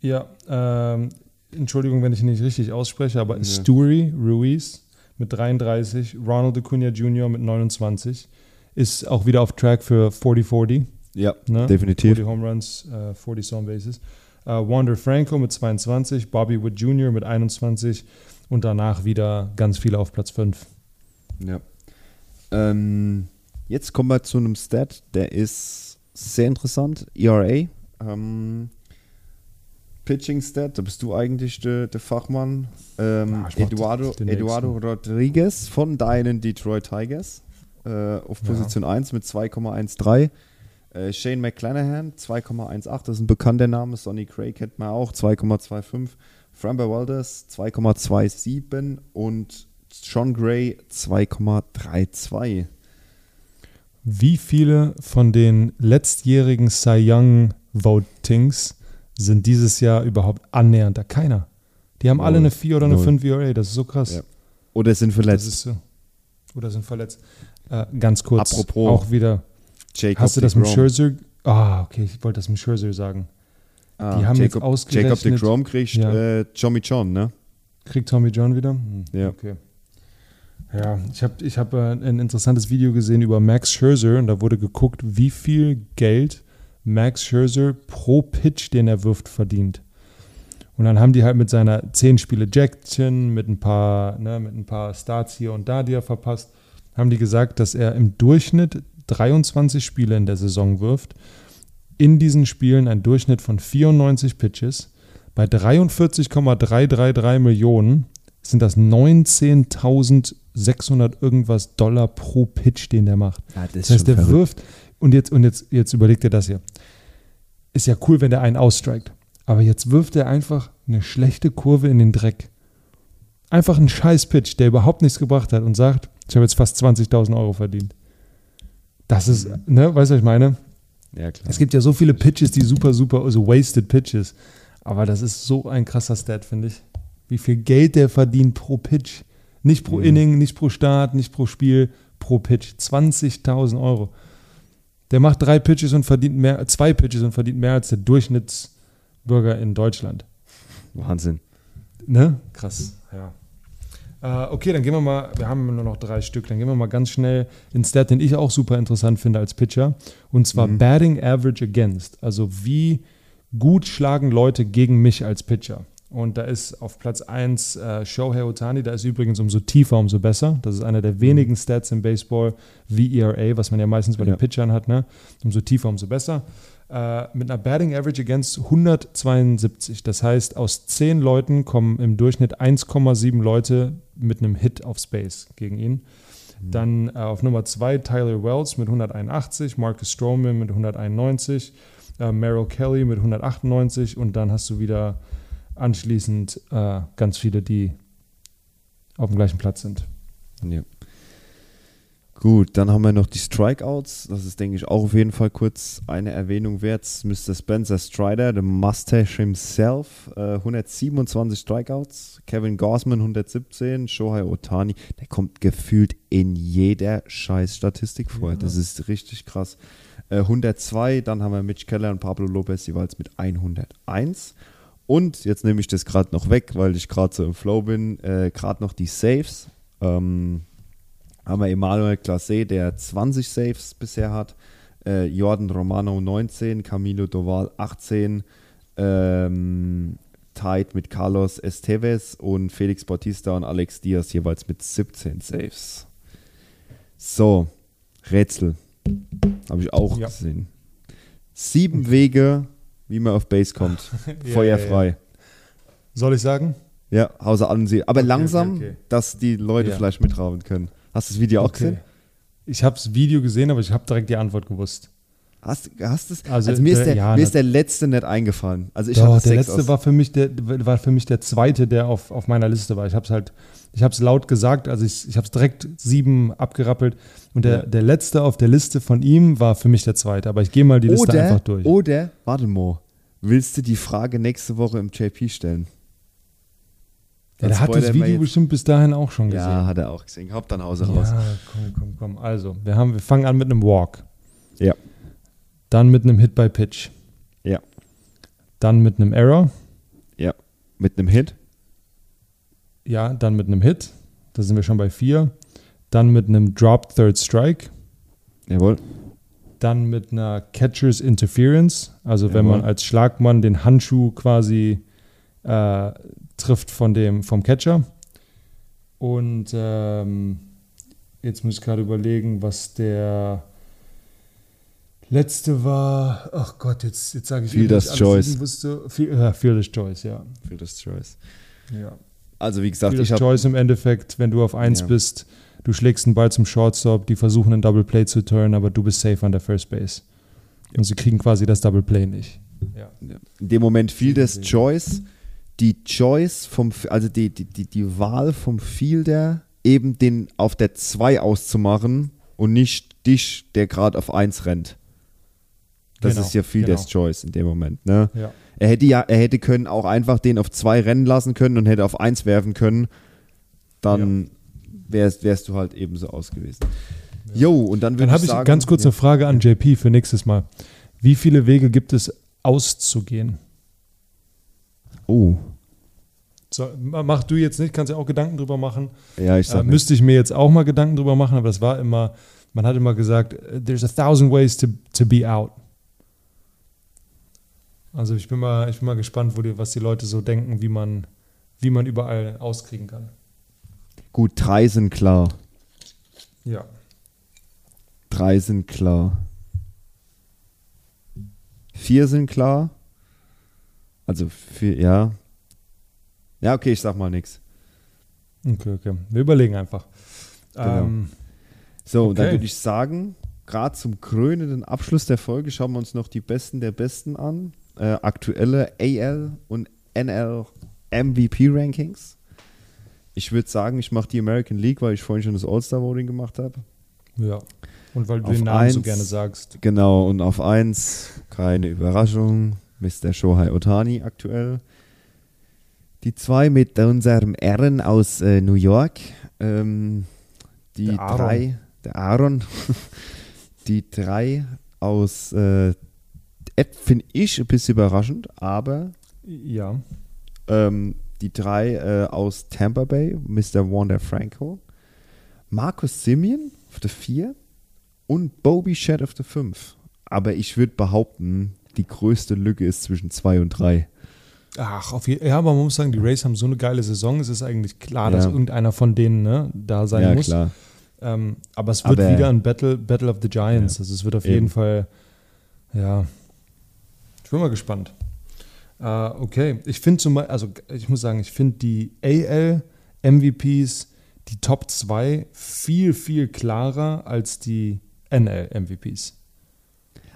Ja, ähm, Entschuldigung, wenn ich ihn nicht richtig ausspreche, aber Ja. Stewie Ruiz mit 33, Ronald Acuna Jr. mit 29 ist auch wieder auf Track für 40-40. Ja, Ne? definitiv. 40 Home Runs, äh, 40 Stolen Bases. Äh, Wander Franco mit 22, Bobby Wood Jr. mit 21 und danach wieder ganz viele auf Platz 5. Ja. Ähm, jetzt kommen wir zu einem Stat, der ist sehr interessant. ERA. Ähm, Pitching Stat, da bist du eigentlich der, der Fachmann. Ähm, Ah, ich mach Eduardo, Eduardo Rodriguez von deinen Detroit Tigers äh, auf Ja. Position 1 mit 2,13. Äh, Shane McClanahan 2,18, das ist ein bekannter Name. Sonny Craig kennt man auch, 2,25. Framber Walters 2,27 und John Gray 2,32. Wie viele von den letztjährigen Cy Young Votings sind dieses Jahr überhaupt annähernd da? Keiner. Die haben alle Null. eine 4 oder eine Null. 5 ERA. Das ist so krass. Ja. Oder sind verletzt. so. Oder sind verletzt. Äh, ganz kurz. Apropos Auch wieder. Jacob Hast du das mit. Scherzer? Ah, okay. Ich wollte das mit Scherzer sagen. Ah, die haben jetzt Jacob, ausgerechnet- Jacob deGrom kriegt Ja. äh, Tommy John, ne? Kriegt Tommy John wieder? Hm, Ja. Okay. Ja, ich habe ich hab, äh, ein interessantes Video gesehen über Max Scherzer und da wurde geguckt, wie viel Geld Max Scherzer pro Pitch, den er wirft, verdient. Und dann haben die halt mit seiner 10 Spiele Jackson, mit ein paar, ne, mit ein paar Starts hier und da, die er verpasst, haben die gesagt, dass er im Durchschnitt 23 Spiele in der Saison wirft. In diesen Spielen ein Durchschnitt von 94 Pitches. Bei 43,333 Millionen sind das 19.600 irgendwas Dollar pro Pitch, den der macht. Ja, Das heißt, der wirft, und jetzt, und jetzt, jetzt überlegt er das hier. Ist ja cool, wenn der einen ausstrikt. Aber jetzt wirft er einfach eine schlechte Kurve in den Dreck. Einfach einen scheiß Pitch, der überhaupt nichts gebracht hat und sagt, ich habe jetzt fast 20.000 Euro verdient. Das ist, ne, weißt du, was ich meine? Ja, klar. Es gibt ja so viele Pitches, die super, super, also wasted Pitches. Aber das ist so ein krasser Stat, finde ich. Wie viel Geld der verdient pro Pitch. Nicht pro Mhm. Inning, nicht pro Start, nicht pro Spiel, pro Pitch. 20.000 Euro. Der macht drei Pitches und verdient mehr, zwei Pitches und verdient mehr als der Durchschnittsbürger in Deutschland. Wahnsinn. Ne? Krass, ja. Äh, okay, dann gehen wir mal, wir haben nur noch drei Stück, dann gehen wir mal ganz schnell in Stat, den ich auch super interessant finde als Pitcher. Und zwar Mhm. Batting Average Against. Also wie gut schlagen Leute gegen mich als Pitcher. Und da ist auf Platz 1 äh, Shohei Otani, da ist übrigens umso tiefer, umso besser. Das ist einer der wenigen Stats im Baseball wie ERA, was man ja meistens bei Ja. den Pitchern hat. Ne? Umso tiefer, umso besser. Äh, mit einer Batting Average Against 172. Das heißt, aus 10 Leuten kommen im Durchschnitt 1,7 Leute mit einem Hit auf Space gegen ihn. Dann äh, auf Nummer 2 Tyler Wells mit 181, Marcus Stroman mit 191, äh, Merrill Kelly mit 198 und dann hast du wieder anschließend äh, ganz viele, die auf dem gleichen Platz sind. Ja. Gut, dann haben wir noch die Strikeouts. Das ist, denke ich, auch auf jeden Fall kurz eine Erwähnung wert. Mr. Spencer Strider, der Mustache himself, äh, 127 Strikeouts. Kevin Gossman 117. Shohei Otani, der kommt gefühlt in jeder Scheiß-Statistik vor. Ja. Das ist richtig krass. Äh, 102, dann haben wir Mitch Keller und Pablo Lopez jeweils mit 101. Und jetzt nehme ich das gerade noch weg, weil ich gerade so im Flow bin. Äh, gerade noch die Saves. Ähm, haben wir Emanuel Classe, der 20 Saves bisher hat. Äh, Jordan Romano 19, Camilo Doval 18, ähm, tied mit Carlos Esteves und Felix Bautista und Alex Diaz jeweils mit 17 Saves. So, Rätsel. Habe ich auch Ja. gesehen. Sieben Wege, wie man auf Base kommt. *laughs* Ja, Feuerfrei. ja, ja. Soll ich sagen? Ja, Hause an sie. Aber Okay, langsam, okay, okay. dass die Leute vielleicht mitrauen können. Hast du das Video auch gesehen? Ich habe das Video gesehen, aber ich habe direkt die Antwort gewusst. Hast, hast du's? Also, Also, mir, ist der- der, ja, mir ist der letzte nicht eingefallen. Also ich Doch, hatte der letzte aus. war für mich der war für mich der zweite, der auf, auf meiner Liste war. Ich habe es halt, ich habe es laut gesagt, also ich, ich habe es direkt sieben abgerappelt und der, Ja. der letzte auf der Liste von ihm war für mich der zweite. Aber ich gehe mal die Liste oder, einfach durch. oder, warte mal, willst du die Frage nächste Woche im JP stellen? ja, der hat das Video bestimmt bis dahin auch schon gesehen. Ja, hat er auch gesehen. Haupt dann Hause raus. Ja, komm, komm, komm. Also, wir, haben, wir fangen an mit einem Walk. Ja. Dann mit einem Hit by Pitch. Ja. Dann mit einem Error. Ja. Mit einem Hit. Ja, dann mit einem Hit. Da sind wir schon bei vier. Dann mit einem Drop Third Strike. Jawohl. Dann mit einer Catcher's Interference. Also wenn Jawohl. man als Schlagmann den Handschuh quasi äh, trifft von dem, vom Catcher. Und ähm, jetzt muss ich gerade überlegen, was der letzte war. Ach Gott, jetzt, jetzt sage ich Fielder's. Choice. Wusste, Fiel- ja, Fielder's Choice, ja. Das Choice. ja. Also wie gesagt, Fielder's ich Choice im Endeffekt, wenn du auf 1 Ja. bist, du schlägst einen Ball zum Shortstop, die versuchen einen Double Play zu turnen, aber du bist safe an der First Base. Und sie kriegen quasi das Double Play nicht. Ja. in dem Moment fiel das Sehen. Choice, die Choice vom, also die, die, die, die Wahl vom Fielder, eben den auf der 2 auszumachen und nicht dich, der gerade auf 1 rennt. Das Genau, ist ja Fielders genau. Choice in dem Moment. Ne? Ja. Er hätte ja, er hätte können auch einfach den auf 2 rennen lassen können und hätte auf 1 werfen können. Dann wärst, wärst du halt ebenso aus gewesen. Jo, und dann Dann würde habe ich sagen, ganz kurz ja. eine Frage an JP für nächstes Mal. Wie viele Wege gibt es auszugehen? Oh, So, ma- mach du jetzt nicht, kannst ja auch Gedanken drüber machen. ja, ich Äh, sag nicht. müsste ich mir jetzt auch mal Gedanken drüber machen, aber das war immer, man hat immer gesagt, äh, there's a thousand ways to, to be out. Also ich bin mal, ich bin mal gespannt, wo die, was die Leute so denken, wie man, wie man überall auskriegen kann. Gut, drei sind klar. Ja. Drei sind klar. Vier sind klar. Also vier, ja. Ja, okay, ich sag mal nichts. Okay, okay. Wir überlegen einfach. Genau. Ähm, So, und dann Okay. würde ich sagen, gerade zum krönenden Abschluss der Folge schauen wir uns noch die Besten der Besten an. Äh, aktuelle AL und NL MVP Rankings. Ich würde sagen, ich mache die American League, weil ich vorhin schon das All-Star Voting gemacht habe. ja. Und weil du Auf den Namen so eins. gerne sagst. Genau, und auf 1, keine Überraschung, Mr. Shohei Otani aktuell. Die zwei mit unserem Aaron aus äh, New York. Ähm, die Der drei, der Aaron. *laughs* die drei aus, äh, finde ich ein bisschen überraschend, aber Ja. ähm, die drei äh, aus Tampa Bay, Mr. Wander Franco, Marcus Simeon auf der 4 und Bobby Shed auf der 5. Aber ich würde behaupten, die größte Lücke ist zwischen 2 und 3. Ach, auf je, ja, aber man muss sagen, die Rays haben so eine geile Saison. Es ist eigentlich klar, dass Ja. irgendeiner von denen ne, da sein Ja, muss. klar. Ähm, aber es wird Aber- wieder ein Battle, Battle of the Giants. Ja. Also es wird auf Eben. jeden Fall, ja, ich bin mal gespannt. Äh, okay, ich finde zum Beispiel, also ich muss sagen, ich finde die AL MVPs, die Top 2, viel, viel klarer als die NL MVPs.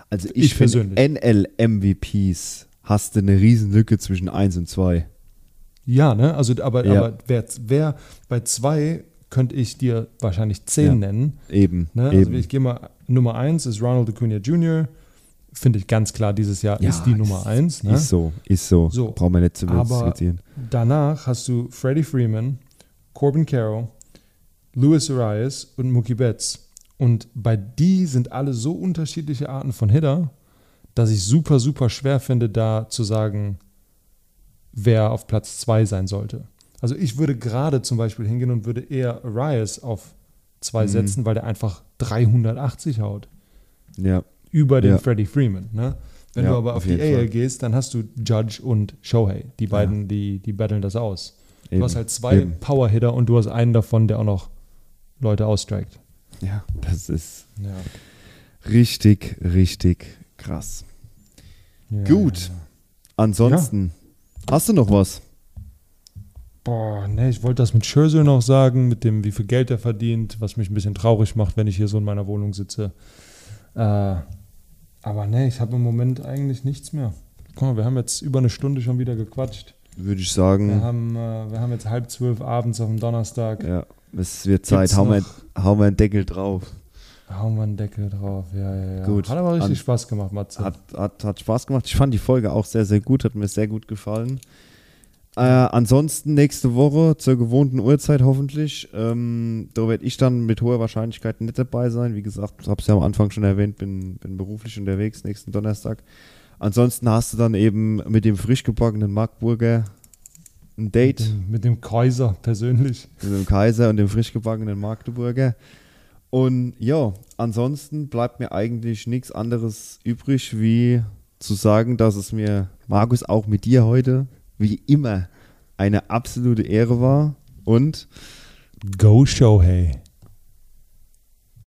Also Ich ich, persönlich. NL-MVPs hast du eine riesen Lücke zwischen 1 und 2. Ja, ne? Also, aber, Ja. aber wer, wer bei zwei könnte ich dir wahrscheinlich zehn Ja. nennen. Eben. Ne? Also eben. ich gehe mal, Nummer eins ist Ronald Acuna Jr. Finde ich ganz klar, dieses Jahr Ja, ist die Nummer ist- eins. Ne? Ist so, ist so. So, Brauchen wir nicht zu aber-. Danach hast du Freddie Freeman, Corbin Carroll, Luis Arias und Mookie Betts. Und bei die sind alle so unterschiedliche Arten von Hitter, dass ich super, super schwer finde, da zu sagen, wer auf Platz zwei sein sollte. Also ich würde gerade zum Beispiel hingehen und würde eher Arias auf zwei Mhm. setzen, weil der einfach 380 haut. Ja, Über den Ja. Freddie Freeman. Ne? Wenn Ja, du aber auf, auf die AL Fall. gehst, dann hast du Judge und Shohei. Die beiden, die, die battlen das aus. eben. Du hast halt zwei Eben. Power-Hitter und du hast einen davon, der auch noch Leute ausstrikt. Ja, das ist Ja. richtig, richtig krass. Gut. Ansonsten, hast du noch was? Boah, ne, ich wollte das mit Scherzer noch sagen, mit dem, wie viel Geld er verdient, was mich ein bisschen traurig macht, wenn ich hier so in meiner Wohnung sitze. Äh, aber ne, ich habe im Moment eigentlich nichts mehr. Guck mal, wir haben jetzt über eine Stunde schon wieder gequatscht. Würde ich Wir sagen, haben, äh, wir haben jetzt halb zwölf abends auf dem Donnerstag. ja, es wird Zeit. Wir, noch- hauen wir einen Deckel drauf. Hauen wir einen Deckel drauf. Ja, ja, ja. Gut. Hat aber richtig An- Spaß gemacht, Matze. Hat, hat, hat Spaß gemacht. Ich fand die Folge auch sehr, sehr gut. Hat mir sehr gut gefallen. Äh, ansonsten nächste Woche zur gewohnten Uhrzeit hoffentlich. Ähm, da werde ich dann mit hoher Wahrscheinlichkeit nicht dabei sein. Wie gesagt, habe es ja am Anfang schon erwähnt, bin, bin beruflich unterwegs nächsten Donnerstag. Ansonsten hast du dann eben mit dem frisch gebackenen Markburger ein Date mit, dem, mit dem Kaiser persönlich. mit dem Kaiser und dem frisch gebackenen Magdeburger. Und ja, ansonsten bleibt mir eigentlich nichts anderes übrig, wie zu sagen, dass es mir, Markus, auch mit dir heute, wie immer, eine absolute Ehre war. Und Go Shohei.